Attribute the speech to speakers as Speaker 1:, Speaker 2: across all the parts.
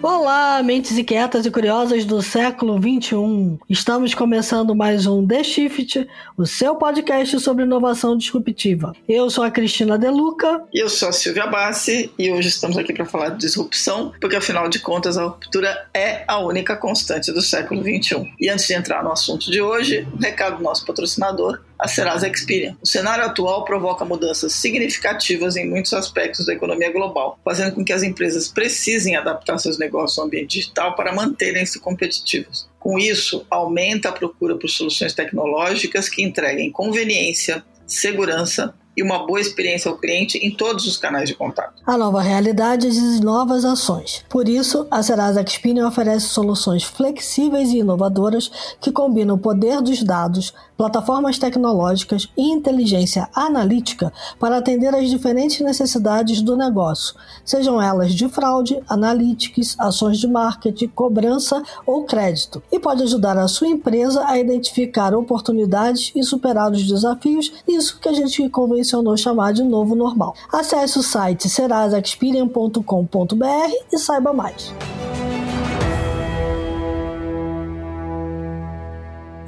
Speaker 1: Olá, mentes inquietas e curiosas do século 21. Estamos começando mais um The Shift, o seu podcast sobre inovação disruptiva. Eu sou a Cristina Deluca.
Speaker 2: E eu sou a Silvia Bassi e hoje estamos aqui para falar de disrupção, porque afinal de contas a ruptura é a única constante do século 21. E antes de entrar no assunto de hoje, um recado do nosso patrocinador, a Serasa Experian. O cenário atual provoca mudanças significativas em muitos aspectos da economia global, fazendo com que as empresas precisem adaptar seus negócios ao ambiente digital para manterem-se competitivos. Com isso, aumenta a procura por soluções tecnológicas que entreguem conveniência, segurança e uma boa experiência ao cliente em todos os canais de contato.
Speaker 1: A nova realidade exige novas ações. Por isso, a Serasa Experian oferece soluções flexíveis e inovadoras que combinam o poder dos dados, plataformas tecnológicas e inteligência analítica para atender às diferentes necessidades do negócio, sejam elas de fraude, analytics, ações de marketing, cobrança ou crédito, e pode ajudar a sua empresa a identificar oportunidades e superar os desafios, isso que a gente convenceu mencionou chamar de novo normal. Acesse o site serasaexperian.com.br e saiba mais.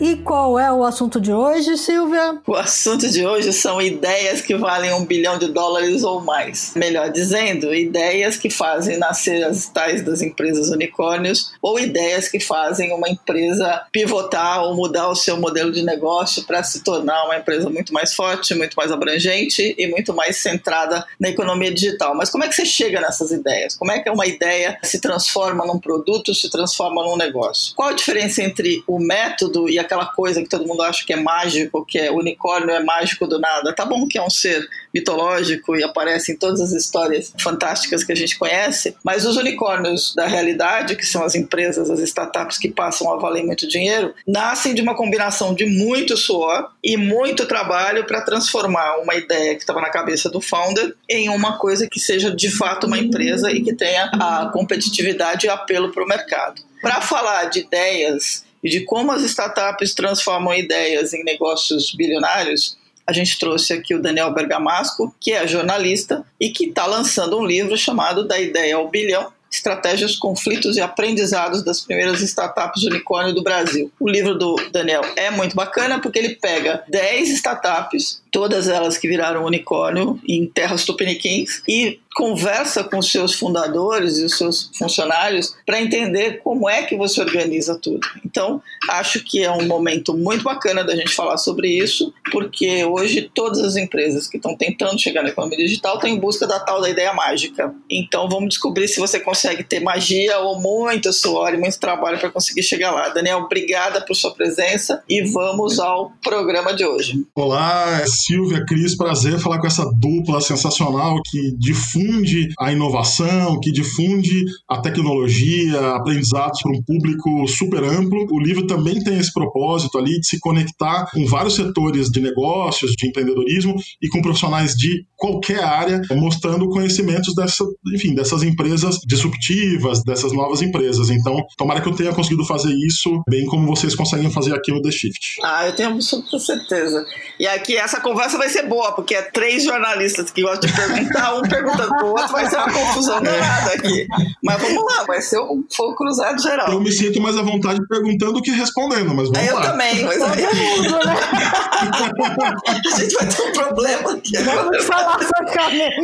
Speaker 1: E qual é o assunto de hoje, Silvia?
Speaker 2: O assunto de hoje são ideias que valem um bilhão de dólares ou mais. Melhor dizendo, ideias que fazem nascer as tais das empresas unicórnios ou ideias que fazem uma empresa pivotar ou mudar o seu modelo de negócio para se tornar uma empresa muito mais forte, muito mais abrangente e muito mais centrada na economia digital. Mas como é que você chega nessas ideias? Como é que uma ideia se transforma num produto, se transforma num negócio? Qual a diferença entre o método e a aquela coisa que todo mundo acha que é mágico, que é unicórnio é mágico do nada. Tá bom que é um ser mitológico e aparece em todas as histórias fantásticas que a gente conhece, mas os unicórnios da realidade, que são as empresas, as startups que passam a valer muito dinheiro, nascem de uma combinação de muito suor e muito trabalho para transformar uma ideia que estava na cabeça do founder em uma coisa que seja de fato uma empresa e que tenha a competitividade e apelo para o mercado. Para falar de ideias e de como as startups transformam ideias em negócios bilionários, a gente trouxe aqui o Daniel Bergamasco, que é jornalista e que está lançando um livro chamado Da Ideia ao Bilhão, Estratégias, Conflitos e Aprendizados das Primeiras Startups Unicórnio do Brasil. O livro do Daniel é muito bacana porque ele pega 10 startups, todas elas que viraram unicórnio em terras tupiniquins, e conversa com seus fundadores e os seus funcionários para entender como é que você organiza tudo. Então, acho que é um momento muito bacana da gente falar sobre isso, porque hoje todas as empresas que estão tentando chegar na economia digital estão em busca da tal da ideia mágica. Então, vamos descobrir se você consegue ter magia ou muito suor e muito trabalho para conseguir chegar lá. Daniel, obrigada por sua presença e vamos ao programa de hoje.
Speaker 3: Olá, Silvia, Cris, prazer falar com essa dupla sensacional que difunde a inovação, que difunde a tecnologia, aprendizados para um público super amplo. O livro também tem esse propósito ali de se conectar com vários setores de negócios, de empreendedorismo e com profissionais de qualquer área, mostrando conhecimentos dessa, enfim, dessas empresas disruptivas, dessas novas empresas. Então, tomara que eu tenha conseguido fazer isso bem como vocês conseguem fazer aqui no The Shift.
Speaker 2: Ah, eu tenho absoluta certeza. E aqui essa conversa vai ser boa, porque é três jornalistas que gostam de perguntar, um perguntando o outro vai ser uma confusão danada aqui. Mas vamos lá, vai ser um fogo cruzado geral.
Speaker 3: Eu me sinto mais à vontade perguntando do que respondendo, mas vamos
Speaker 2: eu
Speaker 3: lá.
Speaker 2: Eu também, mas aí... né? a gente vai ter um problema aqui.
Speaker 1: Vamos falar francamente.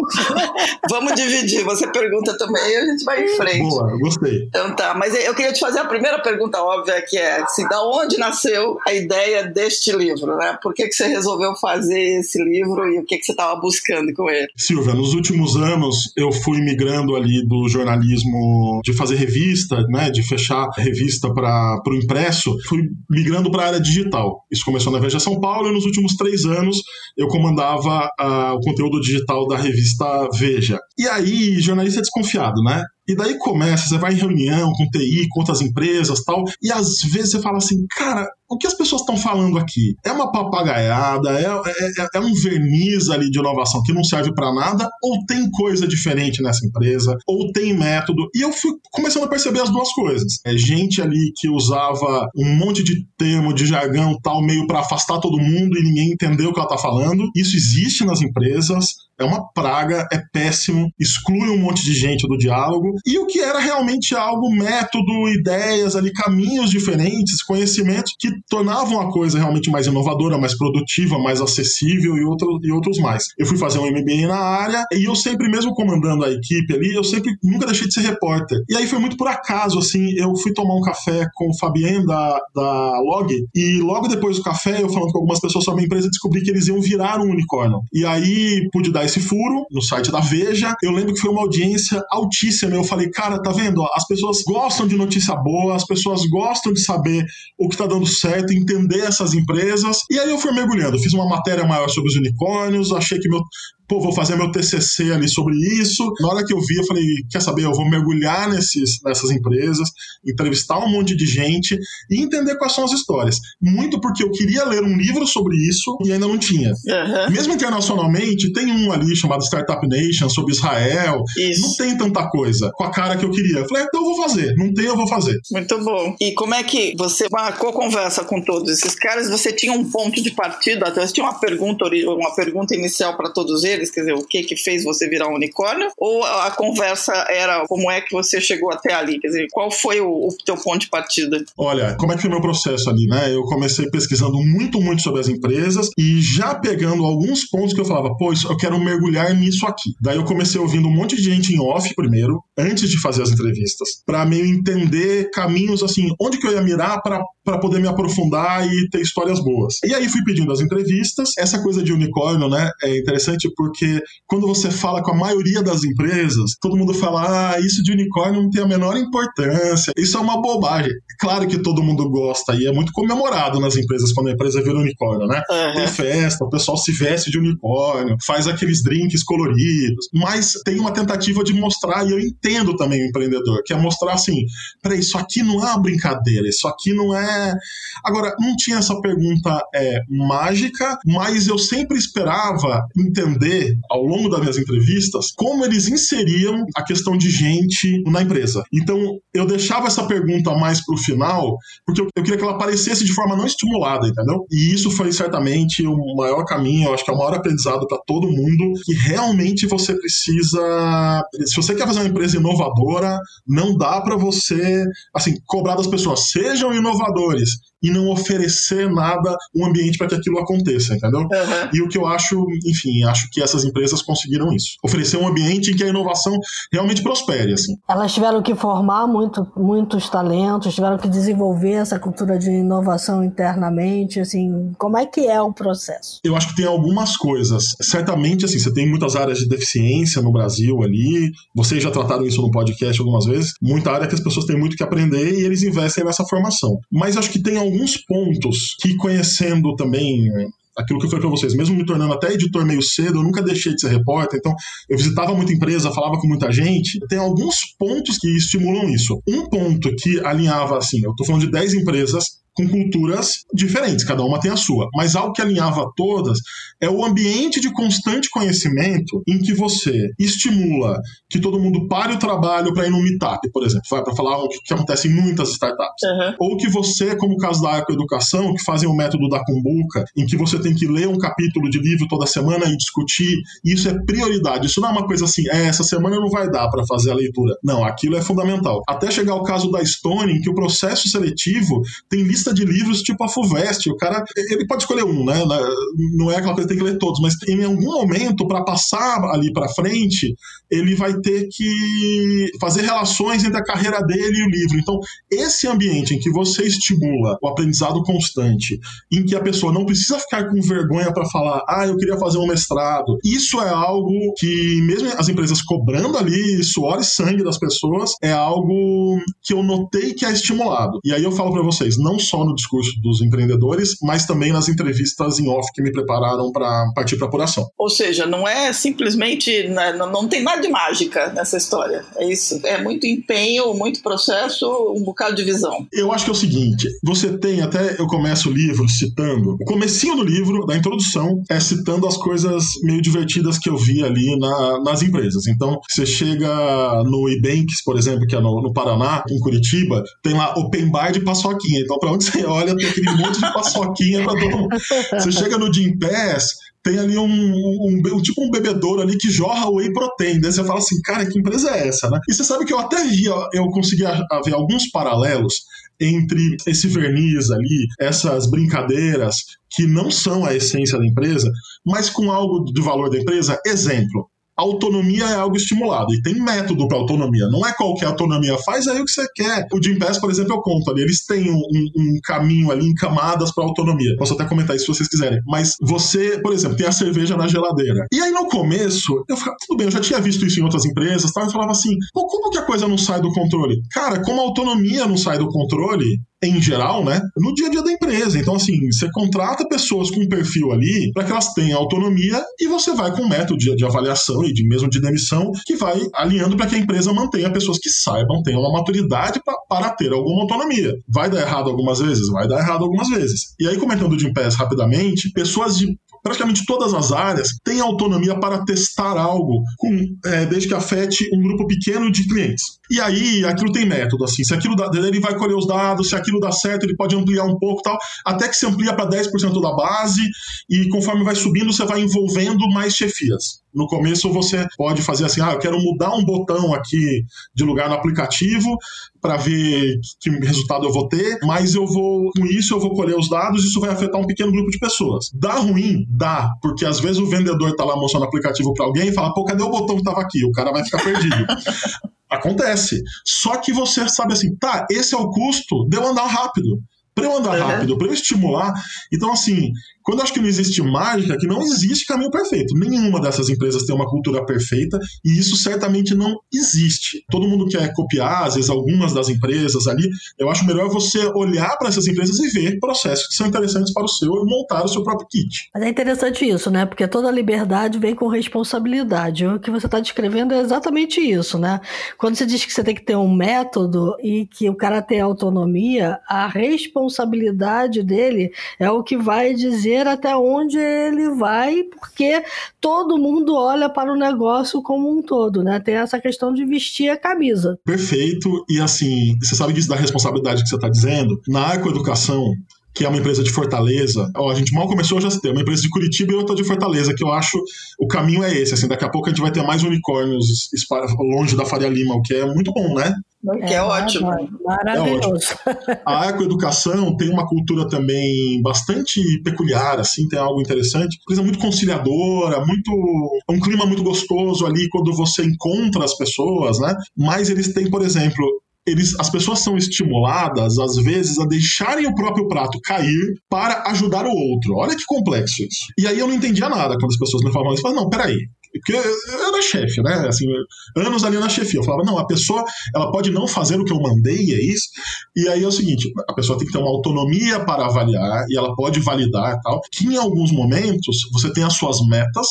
Speaker 2: vamos dividir, você pergunta também e a gente vai em frente.
Speaker 3: Boa, gostei.
Speaker 2: Então tá, mas eu queria te fazer a primeira pergunta óbvia, que é assim, da onde nasceu a ideia deste livro, né? Por que, que você resolveu fazer esse livro e o que, que você estava buscando com ele?
Speaker 3: Silvia, nos últimos anos anos eu fui migrando ali do jornalismo de fazer revista, né, de fechar revista para o impresso, fui migrando para a área digital. Isso começou na Veja São Paulo e nos últimos três anos eu comandava uh, o conteúdo digital da revista Veja. E aí, jornalista é desconfiado, né? E daí começa, você vai em reunião com TI, com outras empresas tal, e às vezes você fala assim, cara, o que as pessoas estão falando aqui? É uma papagaiada? É, é, é, é um verniz ali de inovação que não serve para nada? Ou tem coisa diferente nessa empresa? Ou tem método? E eu fui começando a perceber as duas coisas. É gente ali que usava um monte de termo, de jargão tal, meio para afastar todo mundo e ninguém entendeu o que ela tá falando. Isso existe nas empresas, é uma praga, é péssimo, exclui um monte de gente do diálogo e o que era realmente algo método, ideias ali, caminhos diferentes, conhecimentos que tornavam a coisa realmente mais inovadora, mais produtiva, mais acessível e, outro, e outros mais. Eu fui fazer um MBA na área e eu sempre, mesmo comandando a equipe ali, eu sempre nunca deixei de ser repórter. E aí foi muito por acaso, assim, eu fui tomar um café com o Fabien da, da Log e logo depois do café, eu falando com algumas pessoas sobre a empresa, descobri que eles iam virar um unicórnio. E aí pude dar esse furo no site da Veja. Eu lembro que foi uma audiência altíssima. Eu falei, cara, tá vendo? As pessoas gostam de notícia boa, as pessoas gostam de saber o que tá dando certo, entender essas empresas. E aí eu fui mergulhando. Fiz uma matéria maior sobre os unicórnios, achei que meu, pô, vou fazer meu TCC ali sobre isso. Na hora que eu vi, eu falei, quer saber, eu vou mergulhar nesses, nessas empresas, entrevistar um monte de gente e entender quais são as histórias. Muito porque eu queria ler um livro sobre isso e ainda não tinha. Uhum. Mesmo internacionalmente, tem um ali chamado Startup Nation, sobre Israel. Isso. Não tem tanta coisa com a cara que eu queria. Eu falei, então eu vou fazer. Não tem, eu vou fazer.
Speaker 2: Muito bom. E como é que você marcou conversa com todos esses caras? Você tinha um ponto de partida? Você tinha uma pergunta, uma pergunta inicial para todos eles? Deles, quer dizer, o que que fez você virar um unicórnio? Ou a conversa era como é que você chegou até ali? Quer dizer, qual foi o, o teu ponto de partida?
Speaker 3: Olha, como é que foi meu processo ali, né? Eu comecei pesquisando muito, muito sobre as empresas e já pegando alguns pontos que eu falava, pô, eu quero mergulhar nisso aqui. Daí eu comecei ouvindo um monte de gente em off primeiro, antes de fazer as entrevistas, para meio entender caminhos assim, onde que eu ia mirar para poder me aprofundar e ter histórias boas. E aí fui pedindo as entrevistas. Essa coisa de unicórnio, né, é interessante porque porque quando você fala com a maioria das empresas, todo mundo fala: ah, isso de unicórnio não tem a menor importância, isso é uma bobagem. Claro que todo mundo gosta e é muito comemorado nas empresas quando a empresa vira unicórnio, né? Uhum. Tem festa, o pessoal se veste de unicórnio, faz aqueles drinks coloridos, mas tem uma tentativa de mostrar, e eu entendo também o empreendedor, que é mostrar assim: peraí, isso aqui não é uma brincadeira, isso aqui não é. Agora, não tinha essa pergunta é, mágica, mas eu sempre esperava entender ao longo das minhas entrevistas como eles inseriam a questão de gente na empresa. Então, eu deixava essa pergunta mais para o final, porque eu, eu, queria que ela aparecesse de forma não estimulada, entendeu? E isso foi certamente o maior caminho, eu acho que é o maior aprendizado para todo mundo, que realmente você precisa. Se você quer fazer uma empresa inovadora, não dá para você, assim, cobrar das pessoas, sejam inovadores e não oferecer nada, um ambiente para que aquilo aconteça, entendeu? Uhum. E o que eu acho, enfim, acho que essas empresas conseguiram isso. Oferecer um ambiente em que a inovação realmente prospere, assim.
Speaker 1: Elas tiveram que formar muito, muitos talentos, tiveram que desenvolver essa cultura de inovação internamente, assim, como é que é o processo?
Speaker 3: Eu acho que tem algumas coisas. Certamente, assim, você tem muitas áreas de deficiência no Brasil ali, vocês já trataram isso no podcast algumas vezes, muita área que as pessoas têm muito que aprender e eles investem nessa formação. Mas acho que tem alguns pontos que conhecendo também aquilo que eu falei para vocês, mesmo me tornando até editor meio cedo, eu nunca deixei de ser repórter, então eu visitava muita empresa, falava com muita gente. Tem alguns pontos que estimulam isso. Um ponto que alinhava assim, eu tô falando de 10 empresas com culturas diferentes, cada uma tem a sua. Mas algo que alinhava todas é o ambiente de constante conhecimento em que você estimula que todo mundo pare o trabalho para ir no meetup, por exemplo, para falar o que, acontece em muitas startups. Uhum. Ou que você, como o caso da Ecoeducação, que fazem o método da Cumbuca, em que você tem que ler um capítulo de livro toda semana e discutir, isso é prioridade. Isso não é uma coisa assim, é, essa semana não vai dar para fazer a leitura. Não, aquilo é fundamental. Até chegar ao caso da Stone, em que o processo seletivo tem lista lista de livros tipo a FUVEST. O cara, ele pode escolher um, né? Não é aquela coisa que tem que ler todos, mas em algum momento, para passar ali para frente, ele vai ter que fazer relações entre a carreira dele e o livro. Então, esse ambiente em que você estimula o aprendizado constante, em que a pessoa não precisa ficar com vergonha para falar, ah, eu queria fazer um mestrado, isso é algo que, mesmo as empresas cobrando ali suor e sangue das pessoas, é algo que eu notei que é estimulado. E aí eu falo para vocês, não só no discurso dos empreendedores, mas também nas entrevistas em off que me prepararam para partir para apuração.
Speaker 2: Ou seja, não é simplesmente, né, não tem nada de mágica nessa história. É isso. É muito empenho, muito processo, um bocado de visão.
Speaker 3: Eu acho que é o seguinte: você tem, até eu começo o livro citando, o comecinho do livro, da introdução, é citando as coisas meio divertidas que eu vi ali na, nas empresas. Então, você chega no Ebanks, por exemplo, que é no, no Paraná, em Curitiba, tem lá open bar de paçoquinha. Então, para onde você olha, tem aquele monte de paçoquinha para todo. Você chega no Jim Pass, tem ali um, um, um, tipo um bebedouro ali que jorra whey protein. Daí você fala assim, cara, que empresa é essa, né? E você sabe que eu até vi, eu consegui ver alguns paralelos entre esse verniz ali, essas brincadeiras que não são a essência da empresa, mas com algo de valor da empresa. Exemplo, autonomia é algo estimulado e tem método para autonomia. Não é qualquer autonomia, faz aí o que você quer. O Jim Pass, por exemplo, eu conto ali, eles têm um, um caminho ali em camadas para autonomia. Posso até comentar isso se vocês quiserem. Mas você, por exemplo, tem a cerveja na geladeira. E aí no começo, eu ficava, tudo bem, eu já tinha visto isso em outras empresas, tal, e falava assim, como que a coisa não sai do controle? Cara, como a autonomia não sai do controle, em geral, né, no dia a dia da empresa. Então, assim, você contrata pessoas com um perfil ali para que elas tenham autonomia e você vai com um método de, de avaliação e de mesmo de demissão que vai alinhando para que a empresa mantenha pessoas que saibam, tenham uma maturidade pra, para ter alguma autonomia. Vai dar errado algumas vezes? Vai dar errado algumas vezes. E aí, comentando o Jim Pass rapidamente, pessoas de praticamente todas as áreas têm autonomia para testar algo, com, é, desde que afete um grupo pequeno de clientes. E aí, aquilo tem método, assim, se aquilo dá, ele vai colher os dados, se aquilo dá certo, ele pode ampliar um pouco tal, até que se amplia para 10% da base, e conforme vai subindo, você vai envolvendo mais chefias. No começo você pode fazer assim, ah, eu quero mudar um botão aqui de lugar no aplicativo para ver que resultado eu vou ter, mas eu vou, com isso eu vou colher os dados, isso vai afetar um pequeno grupo de pessoas. Dá ruim? Dá, porque às vezes o vendedor tá lá mostrando o aplicativo para alguém e fala, pô, cadê o botão que tava aqui? O cara vai ficar perdido. Acontece. Só que você sabe assim, tá, esse é o custo de eu andar rápido. Para eu andar uhum. rápido, para eu estimular. Então, assim, quando eu acho que não existe mágica, que não existe caminho perfeito. Nenhuma dessas empresas tem uma cultura perfeita e isso certamente não existe. Todo mundo quer copiar, às vezes, algumas das empresas ali. Eu acho melhor você olhar para essas empresas e ver processos que são interessantes para o seu e montar o seu próprio kit.
Speaker 1: Mas é interessante isso, né? Porque toda liberdade vem com responsabilidade. O que você está descrevendo é exatamente isso, né? Quando você diz que você tem que ter um método e que o cara tem autonomia, a responsabilidade dele é o que vai dizer até onde ele vai, porque todo mundo olha para o negócio como um todo, né? Tem essa questão de vestir a camisa.
Speaker 3: Perfeito. E assim, você sabe disso da responsabilidade que você está dizendo? Na Ecoeducação, que é uma empresa de Fortaleza. Ó, a gente mal começou, já tem uma empresa de Curitiba e outra de Fortaleza, que eu acho o caminho é esse. Assim, daqui a pouco a gente vai ter mais unicórnios longe da Faria Lima, o que é muito bom, né?
Speaker 2: Que é, é ótimo.
Speaker 1: Maravilhoso.
Speaker 3: É ótimo. A ecoeducação tem uma cultura também bastante peculiar, assim, tem algo interessante. Coisa muito conciliadora, muito. um clima muito gostoso ali quando você encontra as pessoas, né? Mas eles têm, por exemplo, eles, as pessoas são estimuladas, às vezes, a deixarem o próprio prato cair para ajudar o outro. Olha que complexo isso. E aí eu não entendia nada quando as pessoas me falavam isso. Eu falava, não, peraí, porque eu era chefe, né? Assim, anos ali na chefia. Eu falava, não, a pessoa ela pode não fazer o que eu mandei, é isso. E aí é o seguinte: a pessoa tem que ter uma autonomia para avaliar e ela pode validar tal. Que em alguns momentos você tem as suas metas,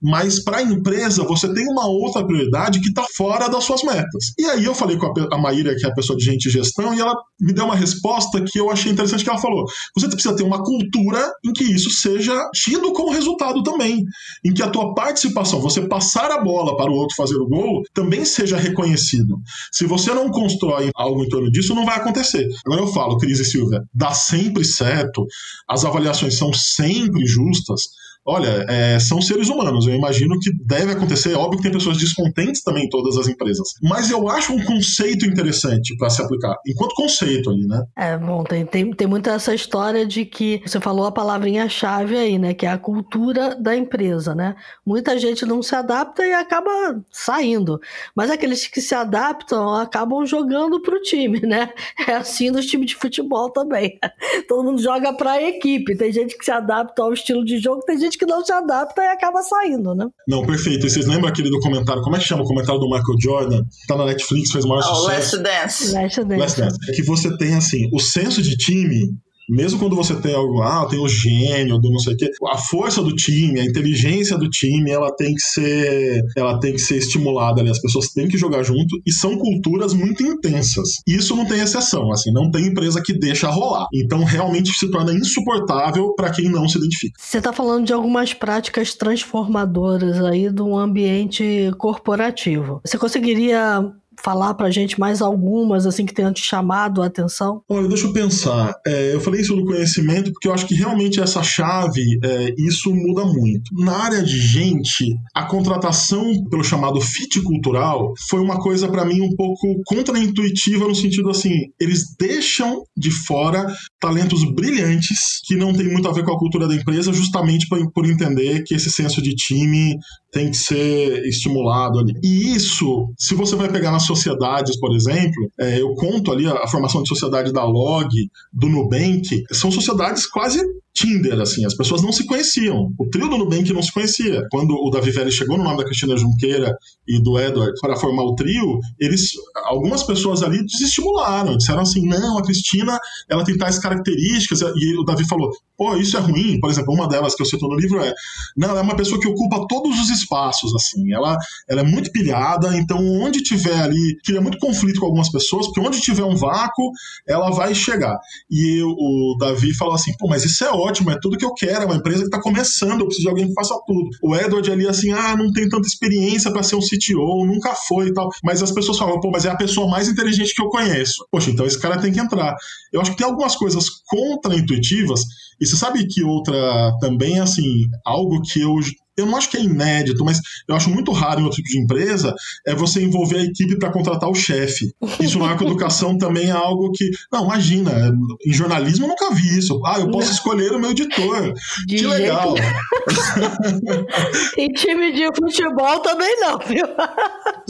Speaker 3: mas para a empresa você tem uma outra prioridade que está fora das suas metas. E aí eu falei com a, Maíra, que é a pessoa de gente e gestão, e ela me deu uma resposta que eu achei interessante que ela falou. Você precisa ter uma cultura em que isso seja tido como resultado também, em que a tua participação, você passar a bola para o outro fazer o gol, também seja reconhecido. Se você não constrói algo em torno disso, não vai acontecer. Agora eu falo, Cris e Silvia, dá sempre certo, as avaliações são sempre justas, olha, é, são seres humanos. Eu imagino que deve acontecer. É óbvio que tem pessoas descontentes também em todas as empresas. Mas eu acho um conceito interessante para se aplicar, enquanto conceito ali, né?
Speaker 1: É, bom, tem, tem, tem muita essa história de que você falou a palavrinha-chave aí, né? Que é a cultura da empresa, né? Muita gente não se adapta e acaba saindo. Mas aqueles que se adaptam acabam jogando pro time, né? É assim nos times de futebol também. Todo mundo joga pra equipe. Tem gente que se adapta ao estilo de jogo, tem gente que não se adapta e acaba saindo, né?
Speaker 3: Não, perfeito. E vocês lembram aquele documentário, como é que chama o comentário do Michael Jordan? Tá na Netflix, fez maior oh, sucesso.
Speaker 2: Last Dance.
Speaker 1: Last Dance. Last Dance.
Speaker 3: É que você tem, assim, o senso de time mesmo quando você tem algo, ah, tem o gênio do não sei o quê, a força do time, a inteligência do time, ela tem que ser, ela tem que ser estimulada, né? As pessoas têm que jogar junto e são culturas muito intensas. Isso não tem exceção, assim, não tem empresa que deixa rolar. Então realmente se torna insuportável para quem não se identifica.
Speaker 1: Você está falando de algumas práticas transformadoras aí do ambiente corporativo. Você conseguiria falar pra gente mais algumas, assim, que tenham te chamado a atenção?
Speaker 3: Olha, deixa eu pensar. É, eu falei isso do conhecimento porque eu acho que realmente essa chave, é, isso muda muito. Na área de gente, a contratação pelo chamado fit cultural foi uma coisa para mim um pouco contraintuitiva no sentido assim, eles deixam de fora talentos brilhantes que não tem muito a ver com a cultura da empresa, justamente por, por entender que esse senso de time tem que ser estimulado ali. E isso, se você vai pegar nas sociedades, por exemplo, é, eu conto ali a, a, formação de sociedade da Log, do Nubank, são sociedades quase Tinder, assim, as pessoas não se conheciam. O trio do Nubank não se conhecia. Quando o Davi Velli chegou no nome da Cristina Junqueira e do Edward para formar o trio, eles, algumas pessoas ali desestimularam, disseram assim, não, a Cristina, ela tem tais características, e o Davi falou, pô, isso é ruim. Por exemplo, uma delas que eu cito no livro é, não, ela é uma pessoa que ocupa todos os espaços, assim, ela, ela é muito pilhada, então onde tiver ali, cria muito conflito com algumas pessoas, porque onde tiver um vácuo, ela vai chegar. E o Davi falou assim, pô, mas isso é ótimo, é tudo que eu quero, é uma empresa que está começando, eu preciso de alguém que faça tudo. O Edward ali, assim, ah, não tem tanta experiência para ser um CTO, nunca foi e tal. Mas as pessoas falam, pô, mas é a pessoa mais inteligente que eu conheço. Poxa, então esse cara tem que entrar. Eu acho que tem algumas coisas contra-intuitivas, e você sabe que outra também, assim, algo que eu eu não acho que é inédito, mas eu acho muito raro em outro tipo de empresa, é você envolver a equipe para contratar o chefe. Isso na educação também é algo que. Não, imagina, em jornalismo eu nunca vi isso. Ah, eu posso escolher o meu editor. De que legal.
Speaker 1: em time de futebol também não, viu?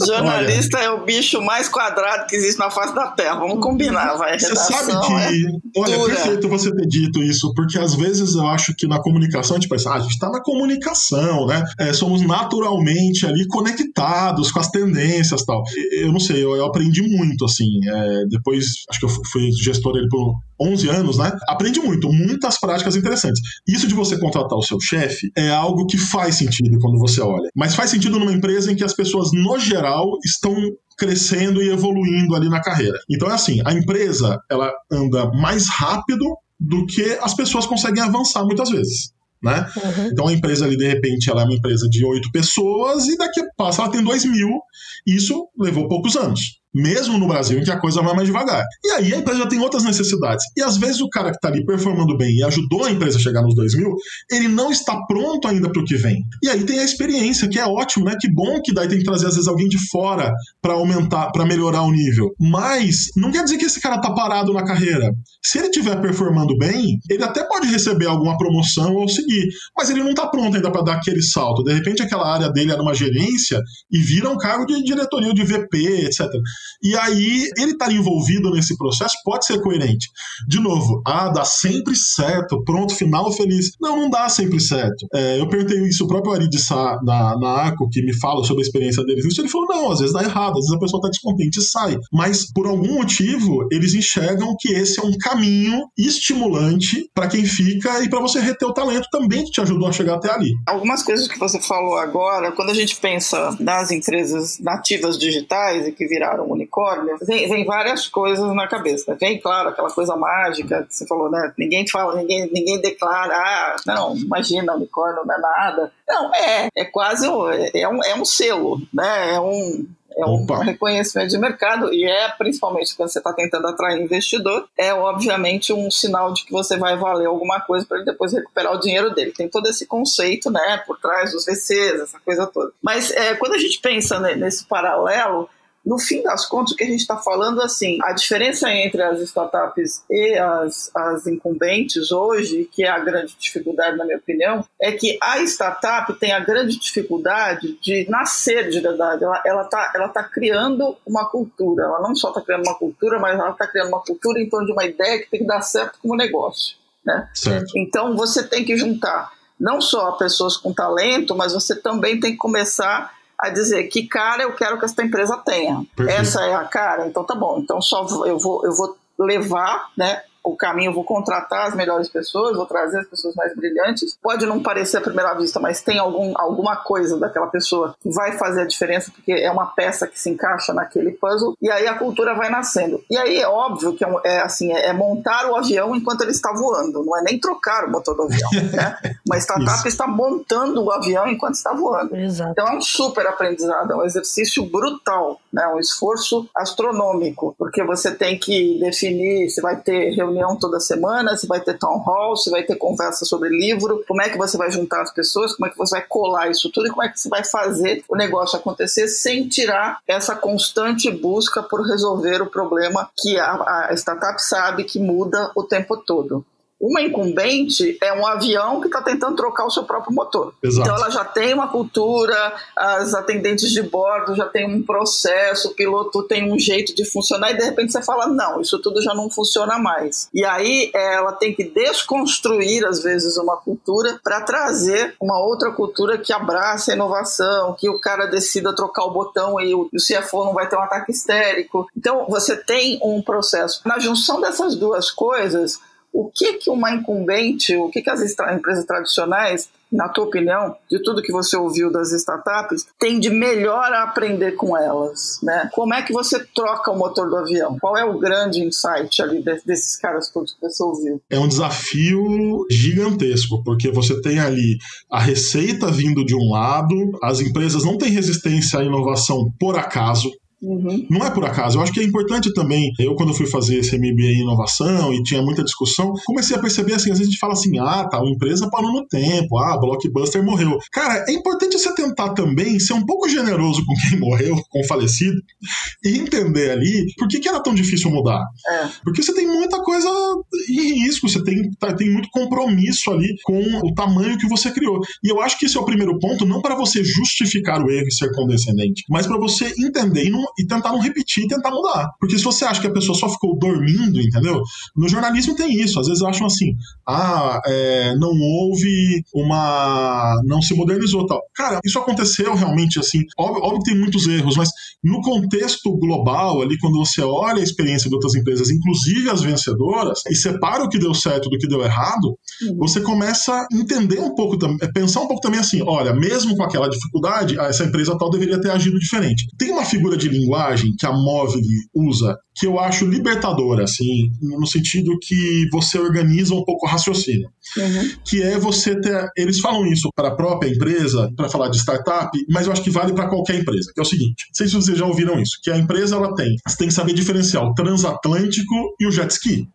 Speaker 2: Jornalista olha, é o bicho mais quadrado que existe na face da Terra. Vamos combinar, vai.
Speaker 3: Você sabe que. É olha, é perfeito você ter dito isso, porque às vezes eu acho que na comunicação a gente pensa, ah, a gente está na comunicação né? É, somos naturalmente ali conectados com as tendências tal. Eu não sei, eu, eu aprendi muito, assim. É, depois, acho que eu fui gestor dele por 11 anos, né? Aprendi muito, muitas práticas interessantes. Isso de você contratar o seu chefe é algo que faz sentido quando você olha. Mas faz sentido numa empresa em que as pessoas, no geral, estão crescendo e evoluindo ali na carreira. Então é assim, a empresa ela anda mais rápido do que as pessoas conseguem avançar muitas vezes né? Uhum. Então a empresa ali, de repente, ela é uma empresa de oito pessoas e daqui a passa ela tem dois mil. Isso levou poucos anos mesmo no Brasil, em que a coisa vai mais devagar. E aí a empresa já tem outras necessidades. E às vezes o cara que está ali performando bem e ajudou a empresa a chegar nos 2 mil, ele não está pronto ainda para o que vem. E aí tem a experiência, que é ótimo, né? Que bom que daí tem que trazer às vezes alguém de fora para aumentar, para melhorar o nível. Mas não quer dizer que esse cara tá parado na carreira. Se ele estiver performando bem, ele até pode receber alguma promoção ou seguir, mas ele não está pronto ainda para dar aquele salto. De repente aquela área dele era uma gerência e vira um cargo de diretoria de VP, etc. E aí, ele estar tá envolvido nesse processo pode ser coerente. De novo, ah, dá sempre certo, pronto, final feliz. Não, não dá sempre certo. É, eu perguntei isso, o próprio Ari de Sá, na, na ACO, que me fala sobre a experiência dele nisso, ele falou, não, às vezes dá errado, às vezes a pessoa está descontente e sai. Mas, por algum motivo, eles enxergam que esse é um caminho estimulante para quem fica e para você reter o talento também que te ajudou a chegar até ali.
Speaker 2: Algumas coisas que você falou agora, quando a gente pensa nas empresas nativas digitais e que viraram unicórnio, vem, vem, várias coisas na cabeça. Vem, claro, aquela coisa mágica que você falou, né? Ninguém fala, ninguém, ninguém declara, ah, não, imagina, unicórnio não é nada. Não, é, é quase um, é, um, é um selo, né? É um, é um Opa. reconhecimento de mercado e é principalmente quando você está tentando atrair investidor, é obviamente um sinal de que você vai valer alguma coisa para ele depois recuperar o dinheiro dele. Tem todo esse conceito, né, por trás dos VCs, essa coisa toda. Mas é, quando a gente pensa nesse paralelo, no fim das contas, o que a gente está falando assim, a diferença entre as startups e as, as incumbentes hoje, que é a grande dificuldade, na minha opinião, é que a startup tem a grande dificuldade de nascer de verdade. Ela está ela tá, ela tá criando uma cultura. Ela não só está criando uma cultura, mas ela está criando uma cultura em torno de uma ideia que tem que dar certo como negócio. Né?
Speaker 3: Certo.
Speaker 2: Então você tem que juntar não só pessoas com talento, mas você também tem que começar a dizer que cara eu quero que esta empresa tenha. Perfeito. Essa é a cara, então tá bom. Então só eu vou eu vou levar, né, o caminho, vou contratar as melhores pessoas, vou trazer as pessoas mais brilhantes. Pode não parecer à primeira vista, mas tem algum, alguma coisa daquela pessoa que vai fazer a diferença, porque é uma peça que se encaixa naquele puzzle, e aí a cultura vai nascendo. E aí é óbvio que é, é assim, é, é montar o avião enquanto ele está voando, não é nem trocar o motor do avião. Né? Uma startup está montando o avião enquanto está voando.
Speaker 1: Exato.
Speaker 2: Então é um super aprendizado, é um exercício brutal, né? um esforço astronômico, porque você tem que definir se vai ter reunião toda semana, se vai ter town hall, se vai ter conversa sobre livro, como é que você vai juntar as pessoas, como é que você vai colar isso tudo e como é que você vai fazer o negócio acontecer sem tirar essa constante busca por resolver o problema que a, a startup sabe que muda o tempo todo. Uma incumbente é um avião que está tentando trocar o seu próprio motor.
Speaker 3: Exato.
Speaker 2: Então ela já tem uma cultura, as atendentes de bordo já tem um processo, o piloto tem um jeito de funcionar e de repente você fala não, isso tudo já não funciona mais. E aí ela tem que desconstruir às vezes uma cultura para trazer uma outra cultura que abraça a inovação, que o cara decida trocar o botão e o CFO não vai ter um ataque histérico. Então você tem um processo. Na junção dessas duas coisas, o que que uma incumbente, o que que as empresas tradicionais, na tua opinião, de tudo que você ouviu das startups, tem de melhor a aprender com elas, né? Como é que você troca o motor do avião? Qual é o grande insight ali desses caras todos que você ouviu?
Speaker 3: É um desafio gigantesco, porque você tem ali a receita vindo de um lado, as empresas não têm resistência à inovação por acaso,
Speaker 2: Uhum.
Speaker 3: Não é por acaso. Eu acho que é importante também. Eu, quando fui fazer esse MBA em inovação e tinha muita discussão, comecei a perceber assim: às vezes a gente fala assim, ah, tá, uma empresa parou no tempo, ah, Blockbuster morreu. Cara, é importante você tentar também ser um pouco generoso com quem morreu, com o falecido, e entender ali por que, que era tão difícil mudar.
Speaker 2: É.
Speaker 3: Porque você tem muita coisa em risco, você tem, tá, tem muito compromisso ali com o tamanho que você criou. E eu acho que esse é o primeiro ponto, não para você justificar o erro e ser condescendente, mas para você entender e não e tentar não repetir e tentar mudar. Porque se você acha que a pessoa só ficou dormindo, entendeu? No jornalismo tem isso. Às vezes acham assim, ah, é, não houve uma. não se modernizou tal. Cara, isso aconteceu realmente assim. Óbvio, óbvio que tem muitos erros, mas no contexto global, ali, quando você olha a experiência de outras empresas, inclusive as vencedoras, e separa o que deu certo do que deu errado,
Speaker 2: Uhum.
Speaker 3: você começa a entender um pouco, é, pensar um pouco também assim: olha, mesmo com aquela dificuldade, ah, essa empresa tal deveria ter agido diferente. Tem uma figura de linguagem que a Móvel usa que eu acho libertadora, assim, no sentido que você organiza um pouco o raciocínio
Speaker 2: Uhum.
Speaker 3: que é você ter. Eles falam isso para a própria empresa, para falar de startup, mas eu acho que vale para qualquer empresa, que é o seguinte: não sei se vocês já ouviram isso, que a empresa ela tem, você tem que saber diferenciar o transatlântico e o jet ski.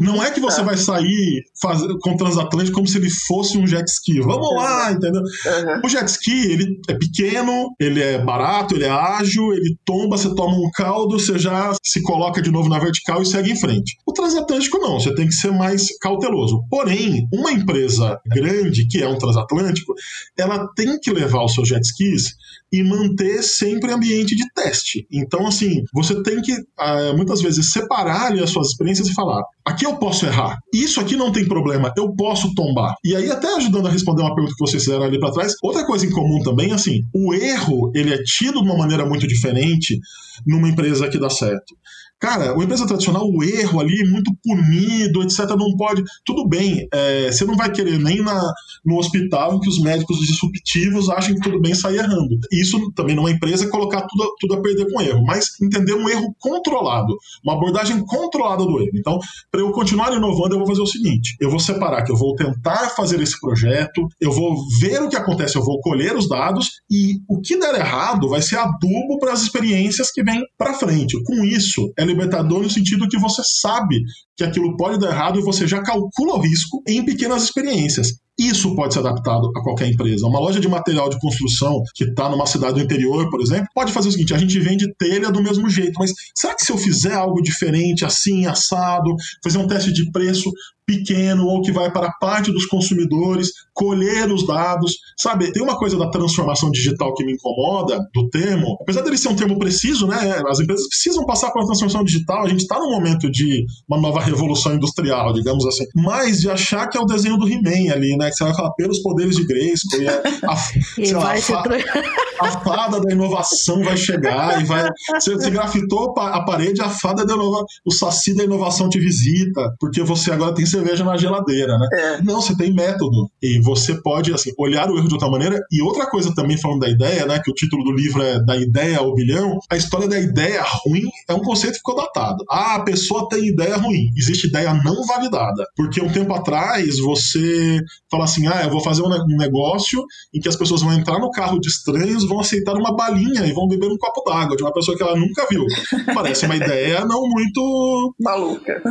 Speaker 3: Não é que você vai sair faz- com o transatlântico como se ele fosse um jet ski. Vamos lá, entendeu?
Speaker 2: Uhum.
Speaker 3: O jet ski, ele é pequeno, ele é barato, ele é ágil, ele tomba, você toma um caldo, você já se coloca de novo na vertical e segue em frente. O transatlântico não, você tem que ser mais cauteloso. Porém, uma empresa grande, que é um transatlântico, ela tem que levar os seus jet skis e manter sempre ambiente de teste. Então, assim, você tem que ah, muitas vezes separar ali as suas experiências e falar: aqui eu posso errar, isso aqui não tem problema, eu posso tombar. E aí, até ajudando a responder uma pergunta que vocês fizeram ali para trás, outra coisa em comum também, assim, o erro ele é tido de uma maneira muito diferente numa empresa que dá certo. Cara, uma empresa tradicional, o erro ali, muito punido, etc., não pode. Tudo bem, é, você não vai querer nem na, no hospital que os médicos disruptivos achem que tudo bem sair errando. Isso também numa empresa é colocar tudo, tudo a perder com erro, mas entender um erro controlado, uma abordagem controlada do erro. Então, para eu continuar inovando, eu vou fazer o seguinte: eu vou separar que eu vou tentar fazer esse projeto, eu vou ver o que acontece, eu vou colher os dados e o que der errado vai ser adubo para as experiências que vêm para frente. Com isso, é libertador no sentido que você sabe que aquilo pode dar errado e você já calcula o risco em pequenas experiências. Isso pode ser adaptado a qualquer empresa. Uma loja de material de construção que está numa cidade do interior, por exemplo, pode fazer o seguinte: a gente vende telha do mesmo jeito, mas será que se eu fizer algo diferente, assim, assado, fazer um teste de preço pequeno ou que vai para parte dos consumidores, colher os dados, sabe? Tem uma coisa da transformação digital que me incomoda do termo, apesar dele ser um termo preciso, né? As empresas precisam passar pela transformação digital. A gente está num momento de uma nova revolução industrial, digamos assim, mas de achar que é o desenho do He-Man ali, né? Que você vai falar pelos poderes de Grayskull e a, a,
Speaker 1: E
Speaker 3: lá,
Speaker 1: vai
Speaker 3: a
Speaker 1: se
Speaker 3: a fada da inovação vai chegar e vai. Você, você grafitou a parede, a fada da inovação. O saci da inovação te visita, porque você agora tem cerveja na geladeira, né? É. Não, você tem método. E você pode, assim, olhar o erro de outra maneira. E outra coisa também, falando da ideia, né? Que o título do livro é Da Ideia ao Bilhão. A história da ideia ruim é um conceito que ficou datado. Ah, a pessoa tem ideia ruim. Existe ideia não validada. Porque um tempo atrás você fala assim: ah, eu vou fazer um negócio em que as pessoas vão entrar no carro de estranhos, vão aceitar uma balinha e vão beber um copo d'água de uma pessoa que ela nunca viu. Parece uma ideia não muito.
Speaker 2: Maluca.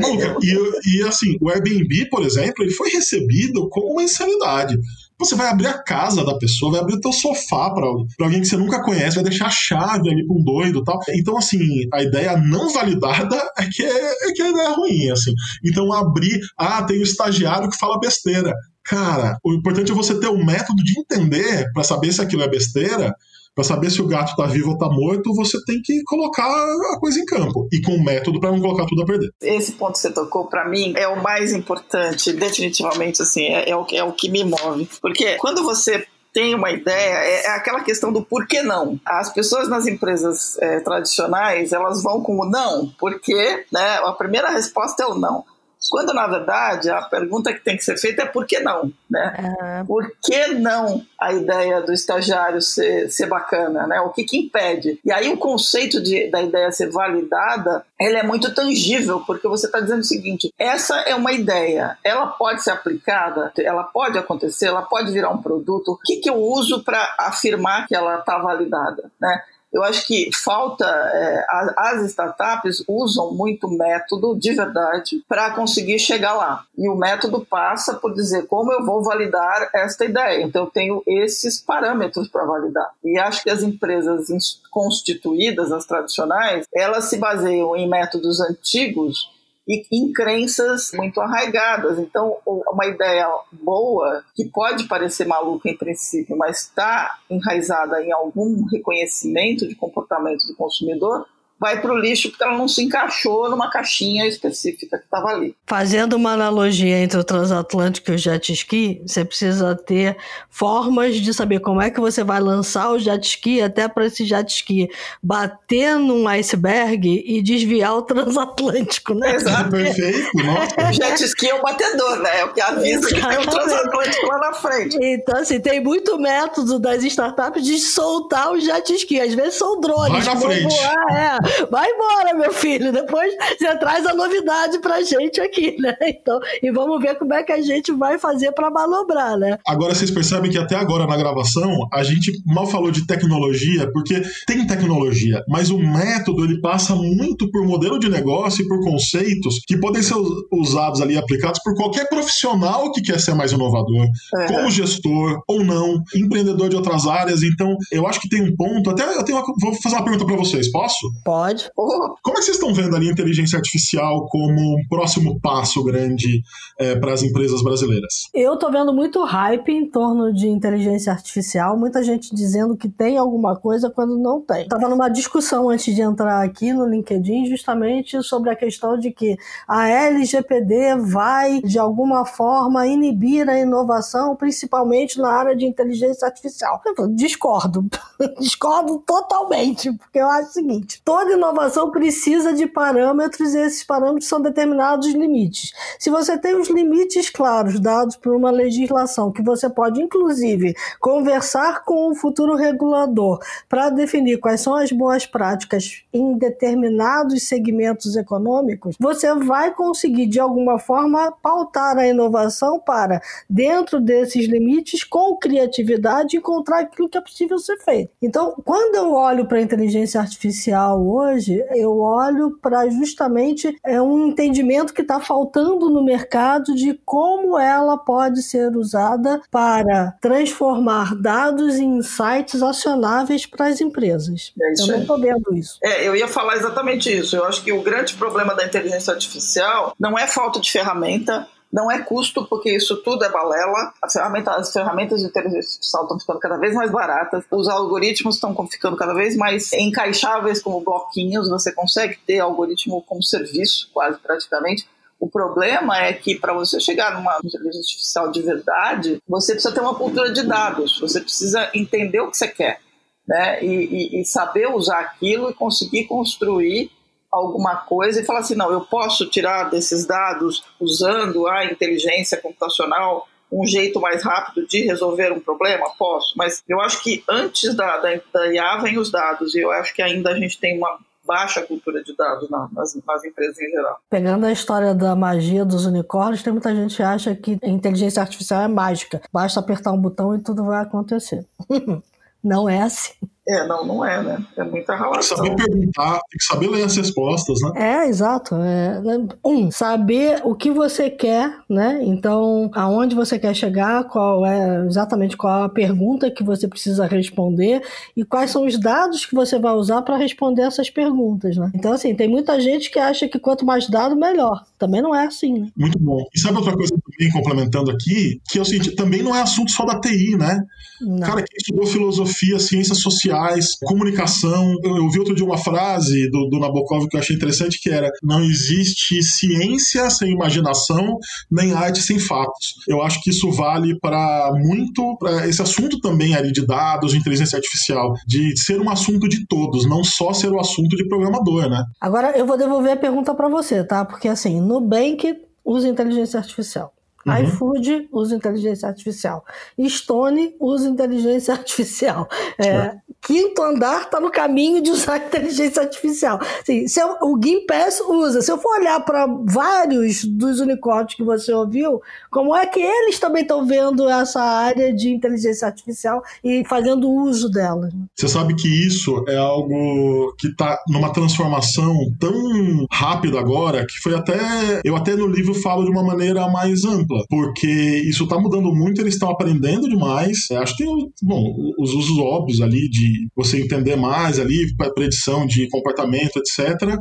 Speaker 3: Maluca. E, e assim, o Airbnb, por exemplo, ele foi recebido como uma insanidade. Você vai abrir a casa da pessoa, vai abrir o teu sofá para alguém que você nunca conhece, vai deixar a chave ali pra um doido tal. Então, assim, a ideia não validada é que, é, é que a ideia é ruim, assim. Então, abrir, ah, tem o um estagiário que fala besteira. Cara, o importante é você ter um método de entender para saber se aquilo é besteira para saber se o gato tá vivo ou tá morto, você tem que colocar a coisa em campo e com método para não colocar tudo a perder.
Speaker 2: Esse ponto que você tocou para mim é o mais importante, definitivamente assim, é, é, o, é o que me move, porque quando você tem uma ideia, é, é, aquela questão do por que não. As pessoas nas empresas é, tradicionais, elas vão com o não, porque né, a primeira resposta é o não. Quando, na verdade, a pergunta que tem que ser feita é por que não? Né? Uhum. Por que não a ideia do estagiário ser, ser bacana? Né? O que, que impede? E aí o conceito de, da ideia ser validada, ele é muito tangível, porque você está dizendo o seguinte, essa é uma ideia, ela pode ser aplicada, ela pode acontecer, ela pode virar um produto. O que, que eu uso para afirmar que ela está validada? Né? Eu acho que falta, é, as startups usam muito método de verdade para conseguir chegar lá. E o método passa por dizer como eu vou validar esta ideia. Então eu tenho esses parâmetros para validar. E acho que as empresas constituídas, as tradicionais, elas se baseiam em métodos antigos e em crenças muito arraigadas. Então, uma ideia boa, que pode parecer maluca em princípio, mas está enraizada em algum reconhecimento de comportamento do consumidor, vai para o lixo porque ela não se encaixou numa caixinha específica que estava ali.
Speaker 1: Fazendo uma analogia entre o transatlântico e o jet ski, você precisa ter formas de saber como é que você vai lançar o jet ski até para esse jet ski bater num iceberg e desviar o transatlântico, né?
Speaker 3: Exato. Perfeito, nossa.
Speaker 2: O jet ski é o batedor, né? É o que avisa Exatamente. que tem o transatlântico lá na frente.
Speaker 1: Então, assim, tem muito método das startups de soltar o jet ski. Às vezes são drones.
Speaker 3: Vai na frente.
Speaker 1: Voar, é. Vai embora, meu filho. Depois você traz a novidade pra gente aqui, né? Então, e vamos ver como é que a gente vai fazer para manobrar, né?
Speaker 3: Agora vocês percebem que até agora na gravação a gente mal falou de tecnologia, porque tem tecnologia, mas o método ele passa muito por modelo de negócio e por conceitos que podem ser usados ali, aplicados por qualquer profissional que quer ser mais inovador, é. como gestor ou não, empreendedor de outras áreas. Então, eu acho que tem um ponto. Até eu tenho uma, vou fazer uma pergunta para vocês, posso?
Speaker 1: Pode. Pode.
Speaker 3: Como é que vocês estão vendo ali a inteligência artificial como um próximo passo grande é, para as empresas brasileiras?
Speaker 1: Eu estou vendo muito hype em torno de inteligência artificial, muita gente dizendo que tem alguma coisa quando não tem. Estava numa discussão antes de entrar aqui no LinkedIn justamente sobre a questão de que a LGPD vai, de alguma forma, inibir a inovação, principalmente na área de inteligência artificial. Eu discordo. discordo totalmente, porque eu acho o seguinte: toda toda inovação precisa de parâmetros e esses parâmetros são determinados limites. Se você tem os limites claros dados por uma legislação, que você pode, inclusive, conversar com o futuro regulador para definir quais são as boas práticas em determinados segmentos econômicos, você vai conseguir, de alguma forma, pautar a inovação para, dentro desses limites, com criatividade, encontrar aquilo que é possível ser feito. Então, quando eu olho para a inteligência artificial hoje, eu olho para justamente é, um entendimento que está faltando no mercado de como ela pode ser usada para transformar dados em insights acionáveis para as empresas. É eu não estou vendo isso.
Speaker 2: É, eu ia falar exatamente isso. Eu acho que o grande problema da inteligência artificial não é falta de ferramenta, não é custo, porque isso tudo é balela. As ferramentas, as ferramentas de inteligência artificial estão ficando cada vez mais baratas. Os algoritmos estão ficando cada vez mais encaixáveis como bloquinhos. Você consegue ter algoritmo como serviço, quase praticamente. O problema é que para você chegar numa inteligência artificial de verdade, você precisa ter uma cultura de dados, você precisa entender o que você quer, né? E, e, e saber usar aquilo e conseguir construir alguma coisa e falar assim, não, eu posso tirar desses dados usando a inteligência computacional um jeito mais rápido de resolver um problema? Posso, mas eu acho que antes da, da, da IA vem os dados, e eu acho que ainda a gente tem uma baixa cultura de dados nas, nas, empresas em geral.
Speaker 1: Pegando a história da magia dos unicórnios, tem muita gente que acha que inteligência artificial é mágica. Basta apertar um botão e tudo vai acontecer. Não é assim.
Speaker 2: É, não, não é, né? É muita relação.
Speaker 3: Tem que saber perguntar, tem que saber ler as respostas, né?
Speaker 1: É, exato. É, né? um, saber o que você quer, né? Então, aonde você quer chegar, qual é exatamente qual a pergunta que você precisa responder e quais são os dados que você vai usar para responder essas perguntas, né? Então, assim, tem muita gente que acha que quanto mais dado, melhor. Também não é assim, né?
Speaker 3: Muito bom. E sabe outra coisa também, complementando aqui, que é o seguinte, também não é assunto só da TI, né? Não. Cara, quem estudou filosofia, ciências sociais, sociais, comunicação. Eu, eu vi outro dia uma frase do, do Nabokov que eu achei interessante, que era não existe ciência sem imaginação, nem arte sem fatos. Eu acho que isso vale para muito, para esse assunto também ali de dados, de inteligência artificial, de ser um assunto de todos, não só ser o um assunto de programador, né?
Speaker 1: Agora eu vou devolver a pergunta para você, tá? Porque assim, Nubank usa inteligência artificial. Uhum. iFood usa inteligência artificial. Stone usa inteligência artificial. É, quinto andar está no caminho de usar inteligência artificial. Assim, se eu, o Gimpass usa. Se eu for olhar para vários dos unicórnios que você ouviu, como é que eles também estão vendo essa área de inteligência artificial e fazendo uso dela?
Speaker 3: Você sabe que isso é algo que está numa transformação tão rápida agora que foi até eu até no livro falo de uma maneira mais ampla, porque isso está mudando muito, eles estão aprendendo demais. Acho que bom, os usos óbvios ali de você entender mais ali, predição de comportamento, etc.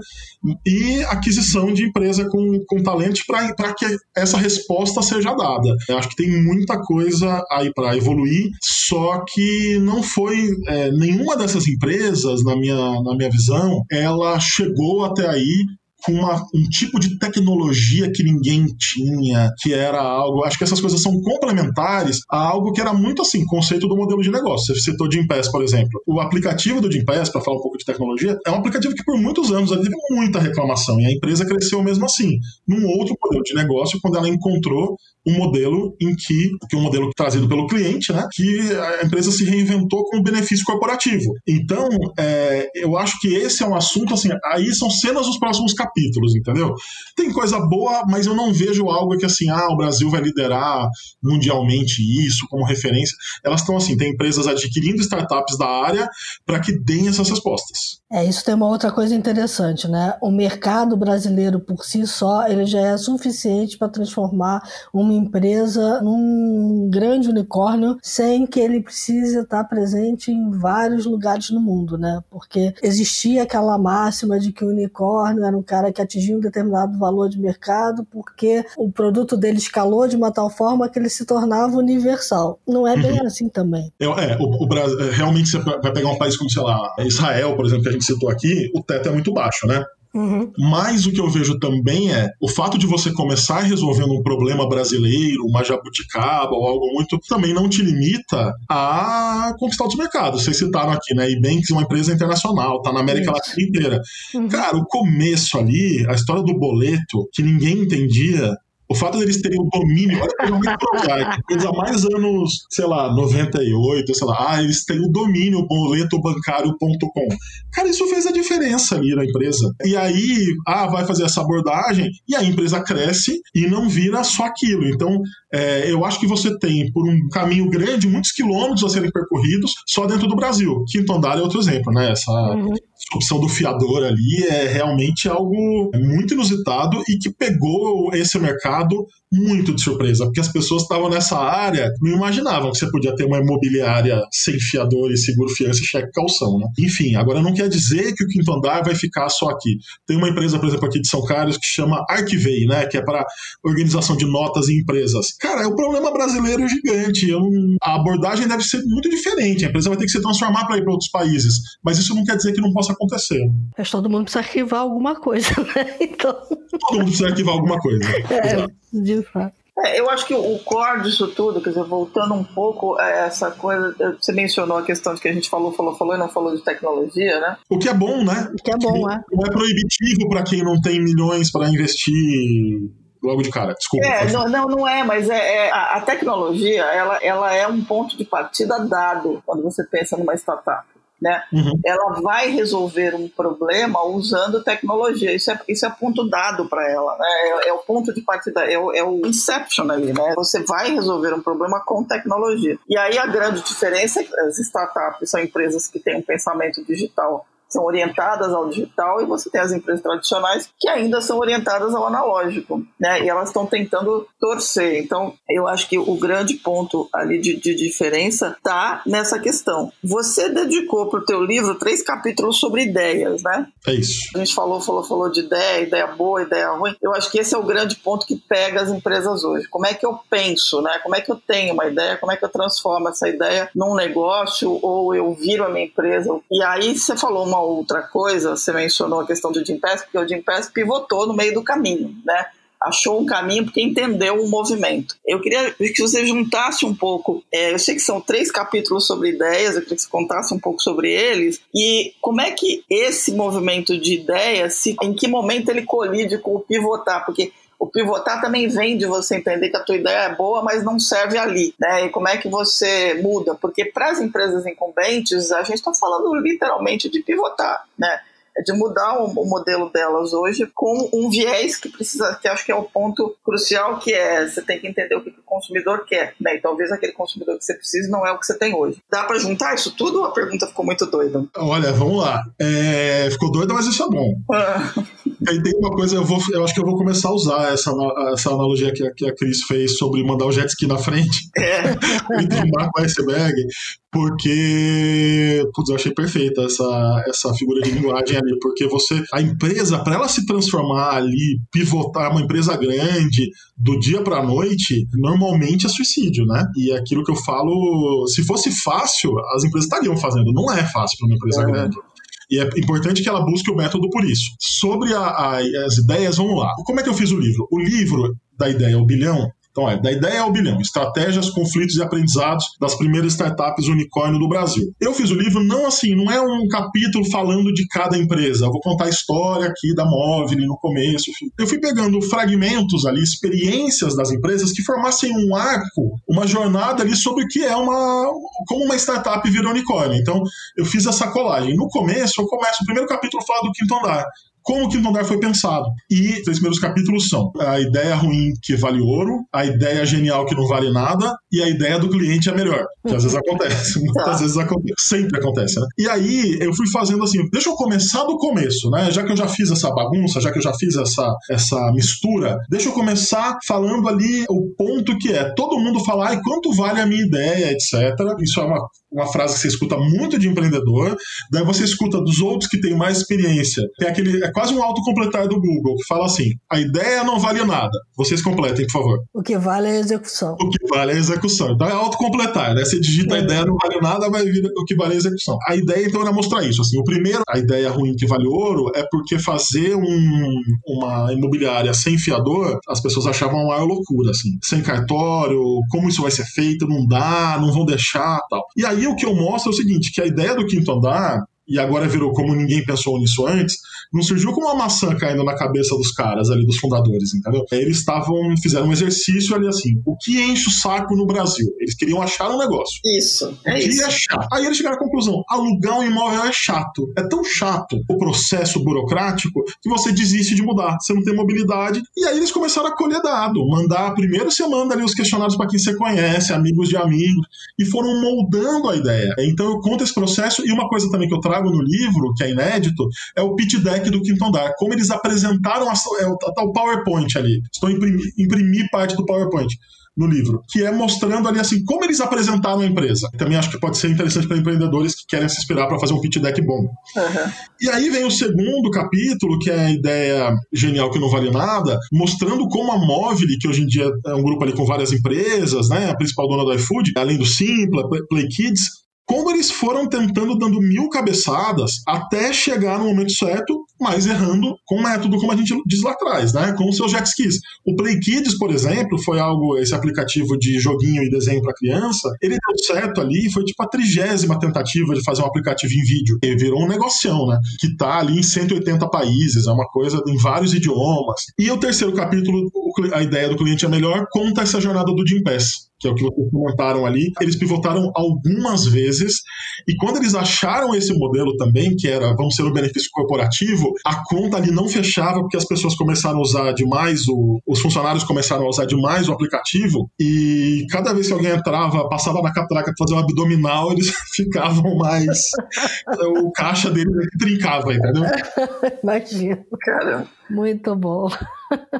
Speaker 3: E aquisição de empresa com, com talentos para que essa resposta seja dada. Eu acho que tem muita coisa aí para evoluir, só que não foi é, nenhuma dessas empresas, na minha, na minha visão, ela chegou até aí com uma, um tipo de tecnologia que ninguém tinha, que era algo. Acho que essas coisas são complementares a algo que era muito assim, conceito do modelo de negócio. Você citou o Gimpass, por exemplo. O aplicativo do Gimpass, para falar um pouco de tecnologia, é um aplicativo que por muitos anos teve muita reclamação e a empresa cresceu mesmo assim, num outro modelo de negócio, quando ela encontrou um modelo em que, que um modelo trazido pelo cliente, né, que a empresa se reinventou com o benefício corporativo. Então, é, eu acho que esse é um assunto assim, aí são cenas dos próximos capítulos, entendeu? Tem coisa boa, mas eu não vejo algo que assim, ah, o Brasil vai liderar mundialmente isso como referência. Elas estão assim, tem empresas adquirindo startups da área para que deem essas respostas.
Speaker 1: É, isso tem uma outra coisa interessante, né? O mercado brasileiro por si só, ele já é suficiente para transformar uma empresa num grande unicórnio sem que ele precise estar presente em vários lugares no mundo, né? Porque existia aquela máxima de que o unicórnio era um cara que atingia um determinado valor de mercado porque o produto dele escalou de uma tal forma que ele se tornava universal. Não é bem uhum. assim também.
Speaker 3: É, é o, o Brasil, é, realmente você vai pegar um país como, sei lá, Israel, por exemplo, que a gente citou aqui, o teto é muito baixo, né? Uhum. Mas o que eu vejo também é o fato de você começar resolvendo um problema brasileiro, uma jabuticaba ou algo muito, também não te limita a conquistar outros mercados. Vocês citaram aqui, né? Ebanks é uma empresa internacional, tá na América. Latina inteira. Uhum. Cara, o começo ali, a história do boleto, que ninguém entendia, o fato deles terem o domínio, olha coisa muito coisa mais anos, sei lá, 98, sei lá, ah, eles têm o domínio boletobancário.com. Cara, isso fez a diferença ali na empresa. E aí, ah, vai fazer essa abordagem, e a empresa cresce e não vira só aquilo. Então, é, eu acho que você tem, por um caminho grande, muitos quilômetros a serem percorridos só dentro do Brasil. Quinto andar é outro exemplo, né? Essa, uhum opção do fiador ali é realmente algo muito inusitado e que pegou esse mercado muito de surpresa, porque as pessoas estavam nessa área, não imaginavam que você podia ter uma imobiliária sem fiador e seguro fiança e cheque calção, né? Enfim, agora não quer dizer que o quinto andar vai ficar só aqui. Tem uma empresa, por exemplo, aqui de São Carlos que chama Arquivei, né, que é para organização de notas em empresas. Cara, o problema brasileiro é gigante. Eu, a abordagem deve ser muito diferente. A empresa vai ter que se transformar para ir para outros países. Mas isso não quer dizer que não possa acontecer.
Speaker 1: Mas todo mundo precisa arquivar alguma coisa, né? Então...
Speaker 3: Todo mundo precisa arquivar alguma coisa.
Speaker 1: É, de fato.
Speaker 2: É, eu acho que o core disso tudo, quer dizer, voltando um pouco a essa coisa, você mencionou a questão de que a gente falou, falou, falou e não falou de tecnologia, né?
Speaker 3: O que é bom, né?
Speaker 1: O que é bom, é.
Speaker 3: Não é proibitivo para quem não tem milhões para investir logo de cara. Desculpa.
Speaker 2: É, não, não, não, é, mas é, é a, a, tecnologia ela, ela é um ponto de partida dado quando você pensa numa startup né? Uhum. Ela vai resolver um problema usando tecnologia. Isso é, isso é ponto dado para ela, né? É, é, o ponto de partida, é o, é o inception ali, né? Você vai resolver um problema com tecnologia. E aí a grande diferença é que as startups são empresas que têm um pensamento digital são orientadas ao digital e você tem as empresas tradicionais que ainda são orientadas ao analógico, né? E elas estão tentando torcer. Então, eu acho que o grande ponto ali de, de diferença está nessa questão. Você dedicou para o teu livro três capítulos sobre ideias, né?
Speaker 3: É isso.
Speaker 2: A gente falou, falou, falou de ideia, ideia boa, ideia ruim. Eu acho que esse é o grande ponto que pega as empresas hoje. Como é que eu penso, né? Como é que eu tenho uma ideia? Como é que eu transformo essa ideia num negócio ou eu viro a minha empresa? E aí você falou uma outra coisa, você mencionou a questão do Jim Pass, porque o Jim Pass pivotou no meio do caminho, né? Achou um caminho porque entendeu o movimento. Eu queria que você juntasse um pouco. É, eu sei que são três capítulos sobre ideias, eu queria que você contasse um pouco sobre eles e como é que esse movimento de ideias, se, em que momento ele colide com o pivotar, porque o pivotar também vem de você entender que a tua ideia é boa, mas não serve ali, né? E como é que você muda? Porque para as empresas incumbentes, a gente está falando literalmente de pivotar, né? É de mudar o, modelo delas hoje com um viés que precisa, que acho que é o ponto crucial, que é você tem que entender o que, o consumidor quer, né? E talvez aquele consumidor que você precisa não é o que você tem hoje. Dá para juntar isso tudo ou a pergunta ficou muito doida?
Speaker 3: Olha, vamos lá. É, ficou doida, mas isso é bom. Ah. Aí tem uma coisa, eu, vou, eu acho que eu vou começar a usar essa, essa analogia que a, que a Cris fez sobre mandar o jet ski na frente é. entre o Marco iceberg, porque, putz, eu achei perfeita essa, essa figura de linguagem ali, porque você, a empresa, para ela se transformar ali, pivotar uma empresa grande do dia para a noite, normalmente é suicídio, né? E é aquilo que eu falo, se fosse fácil, as empresas estariam fazendo, não é fácil para uma empresa é. grande. E é importante que ela busque o método por isso. Sobre a, a, as ideias, vamos lá. Como é que eu fiz o livro? O livro da ideia ao bilhão então, é, da ideia ao bilhão, estratégias, conflitos e aprendizados das primeiras startups unicórnio do Brasil. Eu fiz o livro não assim, não é um capítulo falando de cada empresa. Eu vou contar a história aqui da Móvel no começo. Eu fui pegando fragmentos ali, experiências das empresas que formassem um arco, uma jornada ali sobre o que é uma. como uma startup vira unicórnio. Então, eu fiz essa colagem. No começo, eu começo, o primeiro capítulo fala do quinto andar como que o Andar foi pensado. E os três primeiros capítulos são a ideia ruim que vale ouro, a ideia genial que não vale nada e a ideia do cliente é melhor. Que às vezes acontece, muitas tá. vezes acontece, sempre acontece, né? E aí eu fui fazendo assim, deixa eu começar do começo, né? Já que eu já fiz essa bagunça, já que eu já fiz essa, essa mistura, deixa eu começar falando ali o ponto que é todo mundo falar e quanto vale a minha ideia, etc. Isso é uma, uma frase que você escuta muito de empreendedor, daí você escuta dos outros que têm mais experiência. Tem aquele é quase um autocompletar do Google, que fala assim: a ideia não vale nada. Vocês completem, por favor.
Speaker 1: O que vale é a execução.
Speaker 3: O que vale é a execução. Então é autocompletar, né? Você digita é. a ideia não vale nada, vai vir o que vale é a execução. A ideia, então, era mostrar isso. Assim, o primeiro, a ideia ruim que vale ouro, é porque fazer um, uma imobiliária sem fiador, as pessoas achavam uma loucura, assim. Sem cartório, como isso vai ser feito, não dá, não vão deixar tal. E aí o que eu mostro é o seguinte: que a ideia do quinto andar e agora virou como ninguém pensou nisso antes, não surgiu como uma maçã caindo na cabeça dos caras ali, dos fundadores, entendeu? Eles estavam, fizeram um exercício ali assim, o que enche o saco no Brasil? Eles queriam achar um negócio.
Speaker 2: Isso, é
Speaker 3: o
Speaker 2: que isso.
Speaker 3: é chato. Aí eles chegaram à conclusão, alugar um imóvel é chato. É tão chato o processo burocrático que você desiste de mudar, você não tem mobilidade. E aí eles começaram a colher dado, mandar, primeiro você manda ali os questionários para quem você conhece, amigos de amigos, e foram moldando a ideia. Então eu conto esse processo e uma coisa também que eu trago trago no livro, que é inédito, é o pitch deck do Quinto Andar. Como eles apresentaram a, é, tá o PowerPoint ali. Estou imprimir, imprimir parte do PowerPoint no livro, que é mostrando ali assim como eles apresentaram a empresa. Também acho que pode ser interessante para empreendedores que querem se inspirar para fazer um pitch deck bom. Uhum. E aí vem o segundo capítulo, que é a ideia genial que não vale nada, mostrando como a Móvel, que hoje em dia é um grupo ali com várias empresas, né, a principal dona do iFood, além do Simpla, Play Kids, como eles foram tentando dando mil cabeçadas até chegar no momento certo, mas errando com método, como a gente diz lá atrás, né? Com os seus jet skis. O Play Kids, por exemplo, foi algo, esse aplicativo de joguinho e desenho para criança, ele deu certo ali, foi tipo a trigésima tentativa de fazer um aplicativo em vídeo. E virou um negocião, né? Que tá ali em 180 países, é uma coisa em vários idiomas. E o terceiro capítulo, a ideia do cliente é melhor, conta essa jornada do Jim Pass que é o que vocês comentaram ali, eles pivotaram algumas vezes, e quando eles acharam esse modelo também, que era vamos ser o benefício corporativo, a conta ali não fechava porque as pessoas começaram a usar demais, o, os funcionários começaram a usar demais o aplicativo, e cada vez que alguém entrava, passava na catraca para fazer um abdominal, eles ficavam mais. o caixa deles trincava, entendeu?
Speaker 1: Imagina. Caramba. Muito bom.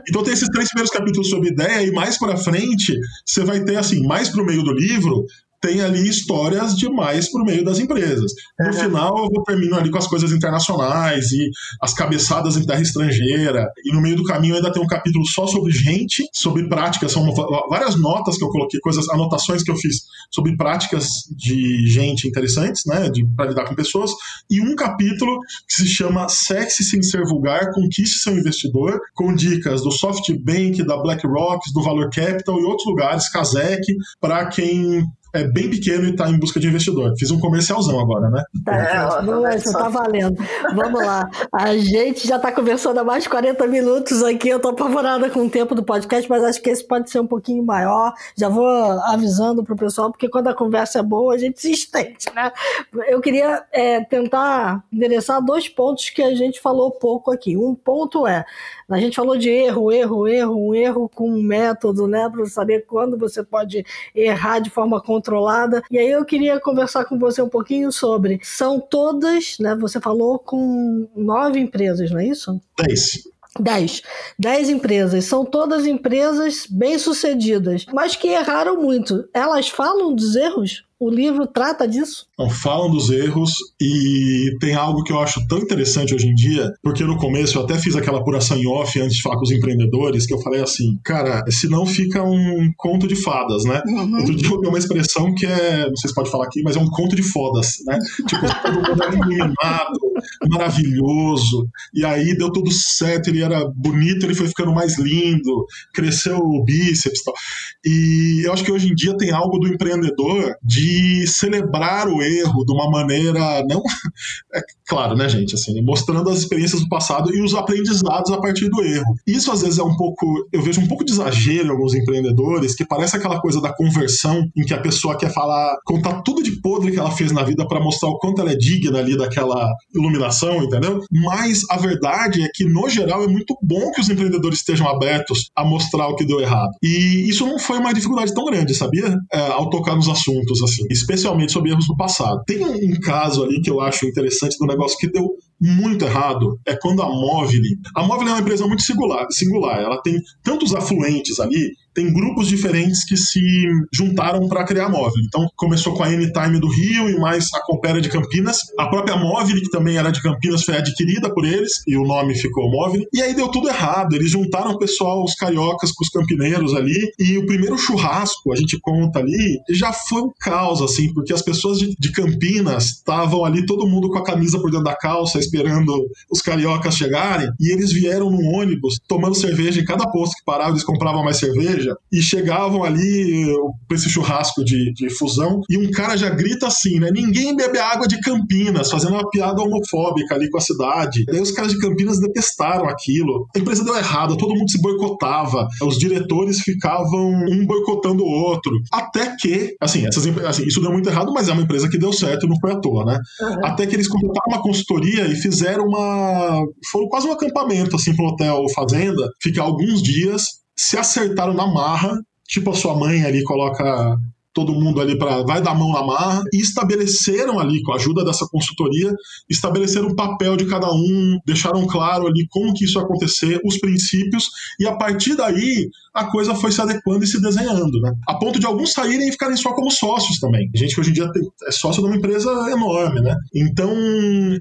Speaker 3: Então tem esses três primeiros capítulos sobre ideia e mais para frente você vai ter assim, mais pro meio do livro, tem ali histórias demais por meio das empresas. No uhum. final, eu vou termino ali com as coisas internacionais e as cabeçadas em terra estrangeira. E no meio do caminho ainda tem um capítulo só sobre gente, sobre práticas. São várias notas que eu coloquei, coisas, anotações que eu fiz sobre práticas de gente interessantes, né, para lidar com pessoas. E um capítulo que se chama Sexy sem ser vulgar, conquiste seu investidor, com dicas do SoftBank, da BlackRock, do Valor Capital e outros lugares, Kazek, para quem é bem pequeno e está em busca de investidor. Fiz um comercialzão agora, né?
Speaker 1: Tá, é, não, isso tá valendo. Vamos lá. A gente já está conversando há mais de 40 minutos aqui. Eu estou apavorada com o tempo do podcast, mas acho que esse pode ser um pouquinho maior. Já vou avisando para o pessoal, porque quando a conversa é boa, a gente se estende, né? Eu queria é, tentar endereçar dois pontos que a gente falou pouco aqui. Um ponto é a gente falou de erro, erro, erro, um erro com um método, né, para saber quando você pode errar de forma controlada. E aí eu queria conversar com você um pouquinho sobre. São todas, né? Você falou com nove empresas, não é isso?
Speaker 3: Dez.
Speaker 1: 10. 10 empresas. São todas empresas bem-sucedidas, mas que erraram muito. Elas falam dos erros? O livro trata disso?
Speaker 3: Não, falam dos erros e tem algo que eu acho tão interessante hoje em dia, porque no começo eu até fiz aquela apuração em off antes de falar com os empreendedores, que eu falei assim, cara, senão fica um conto de fadas, né? Uhum. Outro dia eu ouvi uma expressão que é, não sei se pode falar aqui, mas é um conto de fodas, né? Tipo, todo mundo era iluminado, maravilhoso, e aí deu tudo certo, ele era bonito, ele foi ficando mais lindo, cresceu o bíceps e tal. E eu acho que hoje em dia tem algo do empreendedor de celebrar o erro de uma maneira não é claro, né, gente, assim, mostrando as experiências do passado e os aprendizados a partir do erro. Isso às vezes é um pouco, eu vejo um pouco de exagero em alguns empreendedores, que parece aquela coisa da conversão em que a pessoa quer falar, contar tudo de podre que ela fez na vida para mostrar o quanto ela é digna ali daquela iluminação, entendeu? Mas a verdade é que no geral é muito bom que os empreendedores estejam abertos a mostrar o que deu errado. E isso não foi uma dificuldade tão grande, sabia? É, ao tocar nos assuntos assim especialmente sobre erros do passado. Tem um caso ali que eu acho interessante do negócio que deu muito errado é quando a Móvel. A Móvel é uma empresa muito singular, singular. Ela tem tantos afluentes ali tem grupos diferentes que se juntaram para criar a Móvel. Então, começou com a Anytime do Rio e mais a Compera de Campinas. A própria Móvel, que também era de Campinas, foi adquirida por eles e o nome ficou Móvel. E aí deu tudo errado. Eles juntaram o pessoal, os cariocas com os campineiros ali. E o primeiro churrasco, a gente conta ali, já foi um caos, assim, porque as pessoas de, de Campinas estavam ali, todo mundo com a camisa por dentro da calça, esperando os cariocas chegarem. E eles vieram num ônibus tomando cerveja em cada posto que parava, eles compravam mais cerveja e chegavam ali para esse churrasco de, de fusão e um cara já grita assim, né? Ninguém bebe água de Campinas, fazendo uma piada homofóbica ali com a cidade. Daí os caras de Campinas detestaram aquilo. A empresa deu errado, todo mundo se boicotava, os diretores ficavam um boicotando o outro. Até que, assim, essas, assim, isso deu muito errado, mas é uma empresa que deu certo e não foi à toa, né? Uhum. Até que eles contrataram uma consultoria e fizeram uma. Foram quase um acampamento, assim, pro hotel Fazenda, ficar alguns dias se acertaram na marra, tipo a sua mãe ali coloca todo mundo ali para vai dar mão na marra e estabeleceram ali com a ajuda dessa consultoria, estabeleceram o papel de cada um, deixaram claro ali como que isso ia acontecer, os princípios e a partir daí a coisa foi se adequando e se desenhando, né? A ponto de alguns saírem e ficarem só como sócios também. Gente que hoje em dia é sócio de uma empresa enorme, né? Então,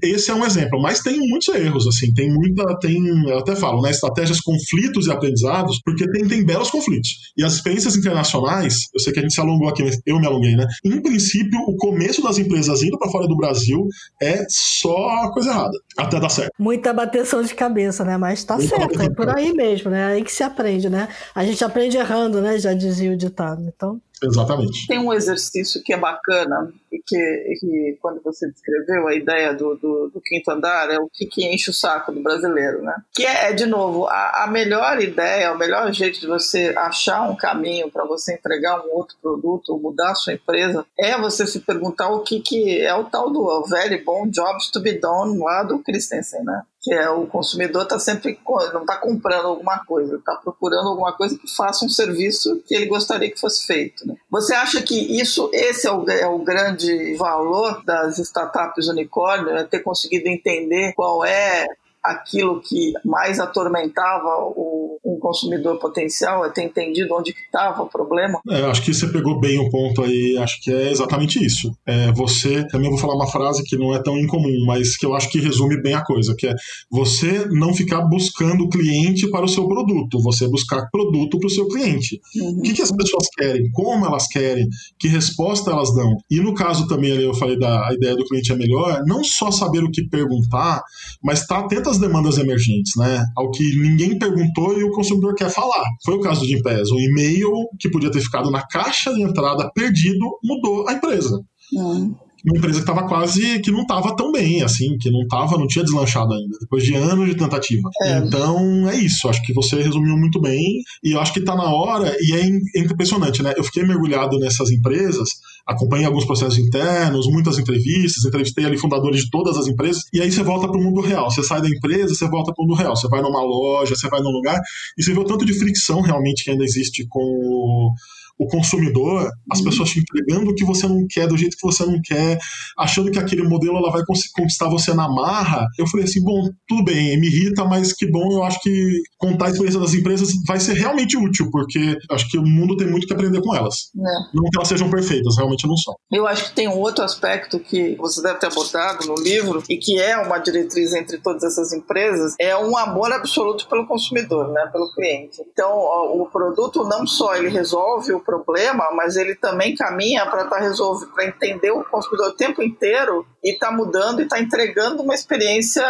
Speaker 3: esse é um exemplo. Mas tem muitos erros, assim. Tem muita. Tem, eu até falo, né? Estratégias, conflitos e aprendizados, porque tem, tem belos conflitos. E as experiências internacionais, eu sei que a gente se alongou aqui, mas eu me alonguei, né? Em princípio, o começo das empresas indo para fora do Brasil é só coisa errada. Até dar certo.
Speaker 1: Muita bateção de cabeça, né? Mas tá Muita certo, é por aí mesmo, né? É aí que se aprende, né? A gente aprende errando, né? Já dizia o ditado. Então.
Speaker 3: Exatamente.
Speaker 2: Tem um exercício que é bacana, que, que quando você descreveu a ideia do, do, do, quinto andar, é o que, que enche o saco do brasileiro, né? Que é, é de novo, a, a melhor ideia, o melhor jeito de você achar um caminho para você entregar um outro produto mudar a sua empresa, é você se perguntar o que, que é o tal do very bom jobs to be done lá do Christensen, né? que é o consumidor está sempre não está comprando alguma coisa, está procurando alguma coisa que faça um serviço que ele gostaria que fosse feito. Né? Você acha que isso, esse é o, é o grande valor das startups unicórnio, é ter conseguido entender qual é aquilo que mais atormentava o, um consumidor potencial, é ter entendido onde estava o problema.
Speaker 3: É, acho que você pegou bem o ponto aí, acho que é exatamente isso. É, você, também vou falar uma frase que não é tão incomum, mas que eu acho que resume bem a coisa, que é você não ficar buscando cliente para o seu produto, você buscar produto para o seu cliente. Uhum. O que, que as pessoas querem, como elas querem, que resposta elas dão. E no caso também, ali eu falei da ideia do cliente é melhor, não só saber o que perguntar, mas estar tá atento às demandas emergentes, né? Ao que ninguém perguntou e o consumidor quer falar. Foi o caso do Gimpass. Um e-mail que podia ter ficado na caixa de entrada perdido mudou a empresa. Uhum uma empresa que estava quase que não estava tão bem, assim, que não tava, não tinha deslanchado ainda, depois de anos de tentativa. É. Então é isso, acho que você resumiu muito bem e eu acho que está na hora e é, é impressionante, né? Eu fiquei mergulhado nessas empresas, acompanhei alguns processos internos, muitas entrevistas, entrevistei ali fundadores de todas as empresas e aí você volta para o mundo real. Você sai da empresa, você volta para o mundo real. Você vai numa loja, você vai num lugar e você vê o tanto de fricção realmente que ainda existe com o consumidor, as uhum. pessoas te entregando o que você não quer, do jeito que você não quer, achando que aquele modelo ela vai conquistar você na marra. Eu falei assim, bom, tudo bem, me irrita, mas que bom, eu acho que contar a experiência das empresas vai ser realmente útil, porque acho que o mundo tem muito que aprender com elas. É. Não que elas sejam perfeitas, realmente não são.
Speaker 2: Eu acho que tem um outro aspecto que você deve ter abordado no livro e que é uma diretriz entre todas essas empresas, é um amor absoluto pelo consumidor, né, pelo cliente. Então, o produto não só ele resolve o problema, mas ele também caminha para tá resolvendo, para entender o consumidor o tempo inteiro e está mudando e está entregando uma experiência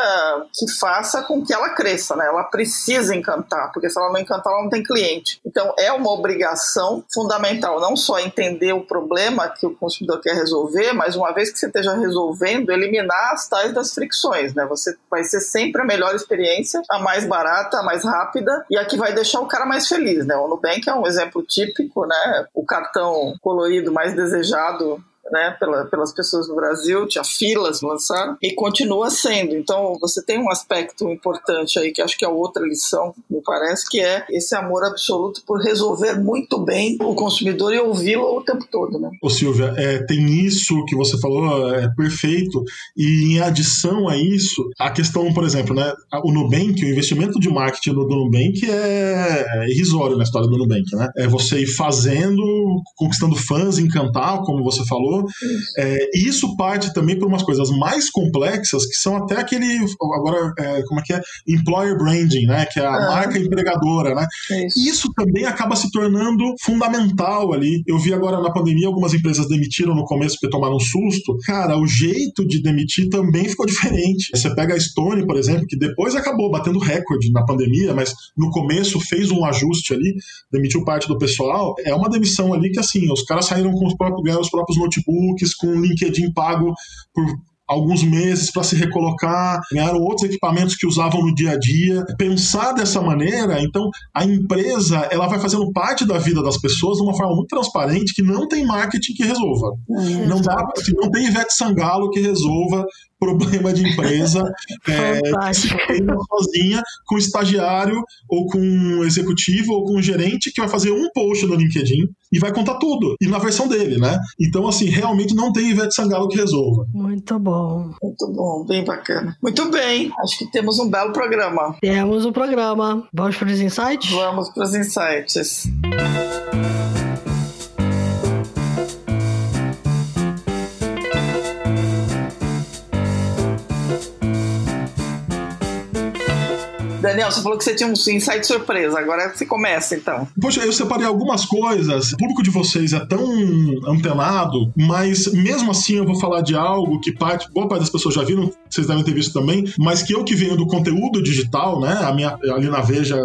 Speaker 2: que faça com que ela cresça, né? Ela precisa encantar, porque se ela não encantar, ela não tem cliente. Então é uma obrigação fundamental, não só entender o problema que o consumidor quer resolver, mas uma vez que você esteja resolvendo, eliminar as tais das fricções, né? Você vai ser sempre a melhor experiência, a mais barata, a mais rápida e a que vai deixar o cara mais feliz, né? O Nubank é um exemplo típico, né? O cartão colorido mais desejado né, pela, pelas pessoas no Brasil, tinha filas lançaram, e continua sendo. Então, você tem um aspecto importante aí, que acho que é outra lição, me parece, que é esse amor absoluto por resolver muito bem o consumidor e ouvi-lo o tempo todo. Né?
Speaker 3: Ô Silvia, é, tem isso que você falou, é perfeito, e em adição a isso, a questão, por exemplo, né, o Nubank, o investimento de marketing do Nubank é irrisório na história do Nubank, né? É você ir fazendo, conquistando fãs, encantar, como você falou, é, e isso parte também por umas coisas mais complexas, que são até aquele, agora, é, como é que é? Employer branding, né? Que é a ah. marca empregadora, né? Isso. isso também acaba se tornando fundamental ali. Eu vi agora na pandemia algumas empresas demitiram no começo porque tomaram um susto. Cara, o jeito de demitir também ficou diferente. Você pega a Stone, por exemplo, que depois acabou batendo recorde na pandemia, mas no começo fez um ajuste ali, demitiu parte do pessoal. É uma demissão ali que, assim, os caras saíram com os próprios, ganharam os próprios notebooks notebooks com LinkedIn pago por alguns meses para se recolocar, ganharam outros equipamentos que usavam no dia a dia. Pensar dessa maneira, então a empresa ela vai fazendo parte da vida das pessoas de uma forma muito transparente que não tem marketing que resolva. É. Não dá, assim, não tem Ivete Sangalo que resolva problema de empresa é, se sozinha com estagiário ou com um executivo ou com um gerente que vai fazer um post no LinkedIn e vai contar tudo. E na versão dele, né? Então, assim, realmente não tem Ivete Sangalo que resolva.
Speaker 1: Muito bom.
Speaker 2: Muito bom, bem bacana. Muito bem, acho que temos um belo programa.
Speaker 1: Temos um programa. Vamos para os insights?
Speaker 2: Vamos para os insights. Daniel, você falou que você tinha um insight surpresa, agora você começa então.
Speaker 3: Poxa, eu separei algumas coisas. O público de vocês é tão antenado, mas mesmo assim eu vou falar de algo que parte, boa parte das pessoas já viram, vocês devem ter visto também, mas que eu que venho do conteúdo digital, né? A minha, ali na Veja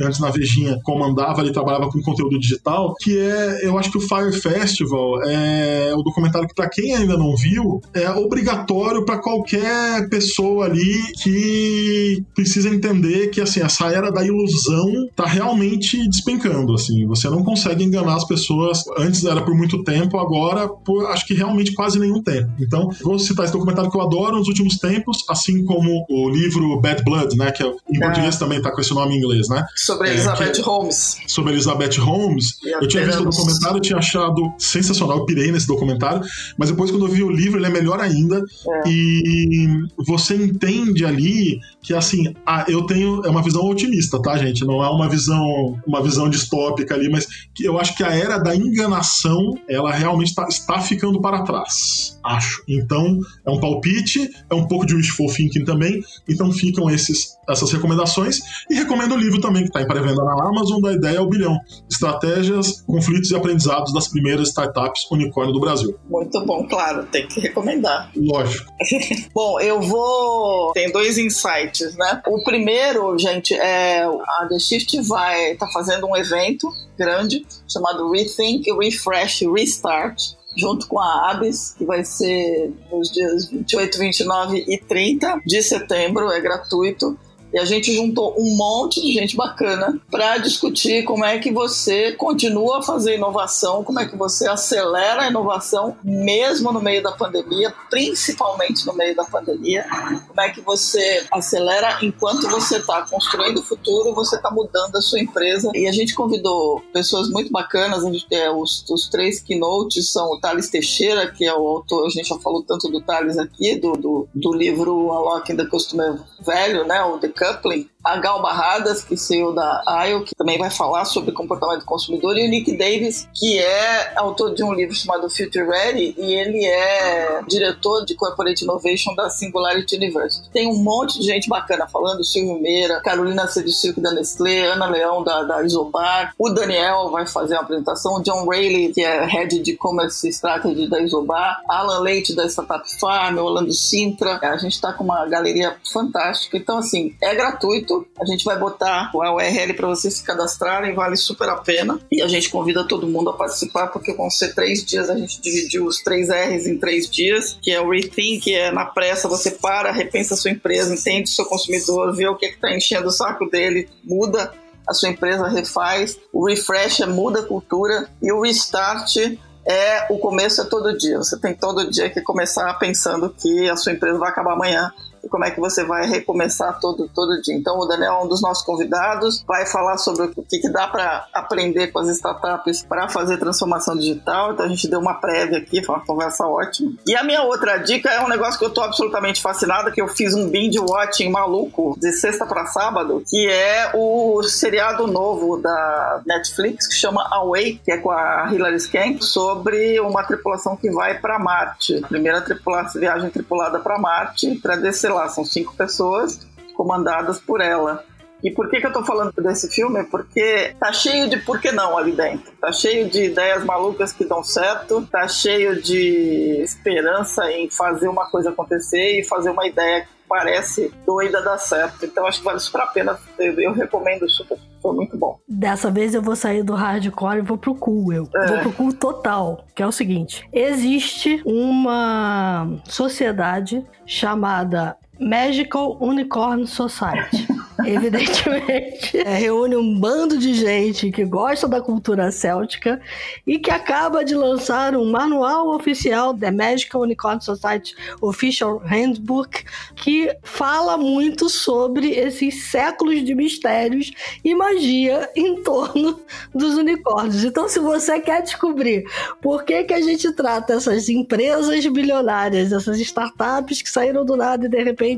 Speaker 3: antes na Vejinha comandava e trabalhava com conteúdo digital, que é, eu acho que o Fire Festival é o documentário que para quem ainda não viu, é obrigatório para qualquer pessoa ali que precisa entender que assim, essa era da ilusão tá realmente despencando, assim. Você não consegue enganar as pessoas. Antes era por muito tempo, agora por acho que realmente quase nenhum tempo. Então, vou citar esse documentário que eu adoro nos últimos tempos, assim como o livro Bad Blood, né, que é, em é. português também tá com esse nome em inglês, né?
Speaker 2: Sobre é, Elizabeth é, Holmes.
Speaker 3: Sobre Elizabeth Holmes. Eu tinha visto o documentário, eu tinha achado sensacional, eu pirei nesse documentário, mas depois quando eu vi o livro, ele é melhor ainda. É. E você entende ali que assim, ah, eu tenho é uma visão otimista, tá, gente? Não é uma visão uma visão distópica ali, mas que eu acho que a era da enganação ela realmente tá, está ficando para trás, acho. Então é um palpite, é um pouco de wishful thinking também. Então ficam esses essas recomendações e recomendo o livro também que está em pré-venda na Amazon da ideia ao bilhão, estratégias, conflitos e aprendizados das primeiras startups unicórnio do Brasil.
Speaker 2: Muito bom, claro, tem que recomendar.
Speaker 3: Lógico.
Speaker 2: bom, eu vou tem dois insights, né? O primeiro primeiro, gente, é, a The Shift vai estar tá fazendo um evento grande chamado Rethink, Refresh, Restart, junto com a ABS, que vai ser nos dias 28, 29 e 30 de setembro, é gratuito. E a gente juntou um monte de gente bacana para discutir como é que você continua a fazer inovação, como é que você acelera a inovação mesmo no meio da pandemia, principalmente no meio da pandemia, como é que você acelera enquanto você está construindo o futuro, você está mudando a sua empresa. E a gente convidou pessoas muito bacanas, gente, é, os, os três keynotes são o Thales Teixeira, que é o autor, a gente já falou tanto do Thales aqui, do, do, do livro Unlocking the Customer Velho, né, o The Copley. A Gal Barradas, que saiu da IO, que também vai falar sobre comportamento do consumidor, e o Nick Davis, que é autor de um livro chamado Future Ready, e ele é diretor de Corporate Innovation da Singularity University. Tem um monte de gente bacana falando, Silvio Meira, Carolina Circo da Nestlé, Ana Leão da, da Isobar, o Daniel vai fazer a apresentação, o John Rayleigh, que é Head de Commerce Strategy da Isobar, Alan Leite da Startup Farm, Orlando Sintra, a gente está com uma galeria fantástica, então assim, é gratuito, a gente vai botar o URL para vocês se cadastrarem, vale super a pena. E a gente convida todo mundo a participar, porque vão ser três dias. A gente dividiu os três R's em três dias, que é o Rethink, que é na pressa, você para, repensa a sua empresa, entende o seu consumidor, vê o que é está enchendo o saco dele, muda a sua empresa, refaz. O Refresh é muda a cultura. E o Restart é o começo é todo dia. Você tem todo dia que começar pensando que a sua empresa vai acabar amanhã como é que você vai recomeçar todo, todo dia. Então, o Daniel é um dos nossos convidados, vai falar sobre o que, que dá para aprender com as startups para fazer transformação digital. Então, a gente deu uma prévia aqui, foi uma conversa ótima. E a minha outra dica é um negócio que eu tô absolutamente fascinada, que eu fiz um binge watching maluco de sexta para sábado, que é o seriado novo da Netflix que chama Away, que é com a Hilary Skank, sobre uma tripulação que vai para Marte. Primeira tripulação, viagem tripulada para Marte, para descer lá, são cinco pessoas comandadas por ela. E por que, que eu tô falando desse filme? Porque tá cheio de por que não ali dentro. Tá cheio de ideias malucas que dão certo, tá cheio de esperança em fazer uma coisa acontecer e fazer uma ideia que parece doida dar certo. Então acho que vale super a pena. Eu recomendo super. Foi muito bom.
Speaker 1: Dessa vez eu vou sair do hardcore e vou pro cool. Eu é. vou pro cool total. Que é o seguinte: existe uma sociedade chamada Magical Unicorn Society. evidentemente, é, reúne um bando de gente que gosta da cultura céltica e que acaba de lançar um manual oficial da Magical Unicorn Society Official Handbook que fala muito sobre esses séculos de mistérios e magia em torno dos unicórnios. Então, se você quer descobrir por que, que a gente trata essas empresas bilionárias, essas startups que saíram do nada e de repente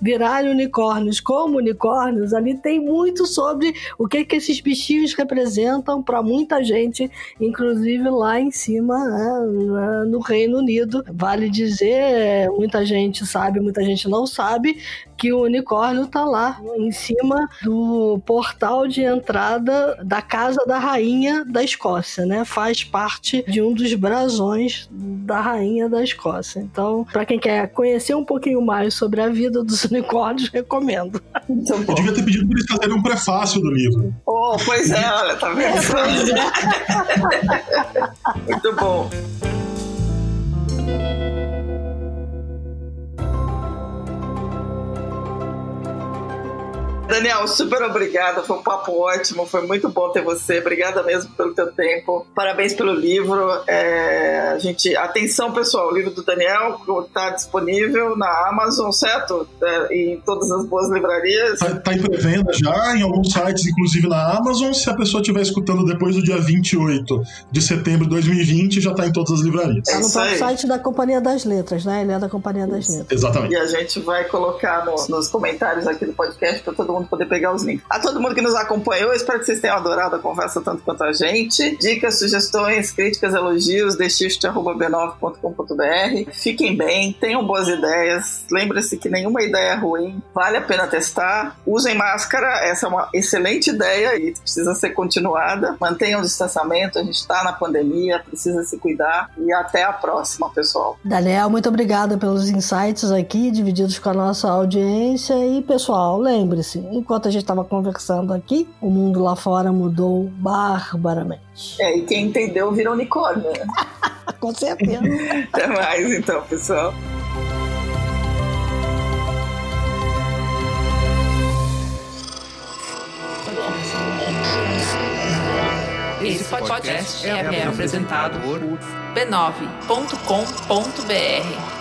Speaker 1: viraram unicórnios como unicórnios, ali tem muito sobre o que, que esses bichinhos representam para muita gente, inclusive lá em cima, né, no Reino Unido. Vale dizer, muita gente sabe, muita gente não sabe, que o unicórnio está lá em cima do portal de entrada da casa da rainha da Escócia, né? Faz parte de um dos brasões da rainha da Escócia. Então, para quem quer conhecer um pouquinho mais sobre a vida dos unicórnios, recomendo.
Speaker 3: Eu devia ter pedido para eles fazerem um prefácio do livro.
Speaker 2: Oh, pois é, olha, tá vendo? É, é. Muito bom. Daniel, super obrigada. Foi um papo ótimo. Foi muito bom ter você. Obrigada mesmo pelo teu tempo. Parabéns pelo livro. É, a gente, atenção, pessoal. O livro do Daniel está disponível na Amazon, certo? É, em todas as boas livrarias.
Speaker 3: Está tá em pré-venda já, em alguns sites, inclusive na Amazon. Se a pessoa estiver escutando depois do dia 28 de setembro de 2020, já está em todas as livrarias.
Speaker 1: Está no próprio site da Companhia das Letras, né? Ele é da Companhia das Letras.
Speaker 3: Exatamente.
Speaker 2: E a gente vai colocar no, nos comentários aqui do podcast para todo mundo mundo poder pegar os links. A todo mundo que nos acompanhou, espero que vocês tenham adorado a conversa tanto quanto a gente. Dicas, sugestões, críticas, elogios, deixiste.b9.com.br. Fiquem bem, tenham boas ideias. Lembre-se que nenhuma ideia é ruim, vale a pena testar. Usem máscara, essa é uma excelente ideia e precisa ser continuada. Mantenham o distanciamento, a gente está na pandemia, precisa se cuidar. E até a próxima, pessoal.
Speaker 1: Daniel, muito obrigada pelos insights aqui, divididos com a nossa audiência. E, pessoal, lembre-se, enquanto a gente estava conversando aqui, o mundo lá fora mudou barbaramente.
Speaker 2: É, e quem entendeu vira unicórnio?
Speaker 1: Com certeza.
Speaker 2: Até mais então, pessoal.
Speaker 4: Esse podcast é, é apresentado por b9.com.br.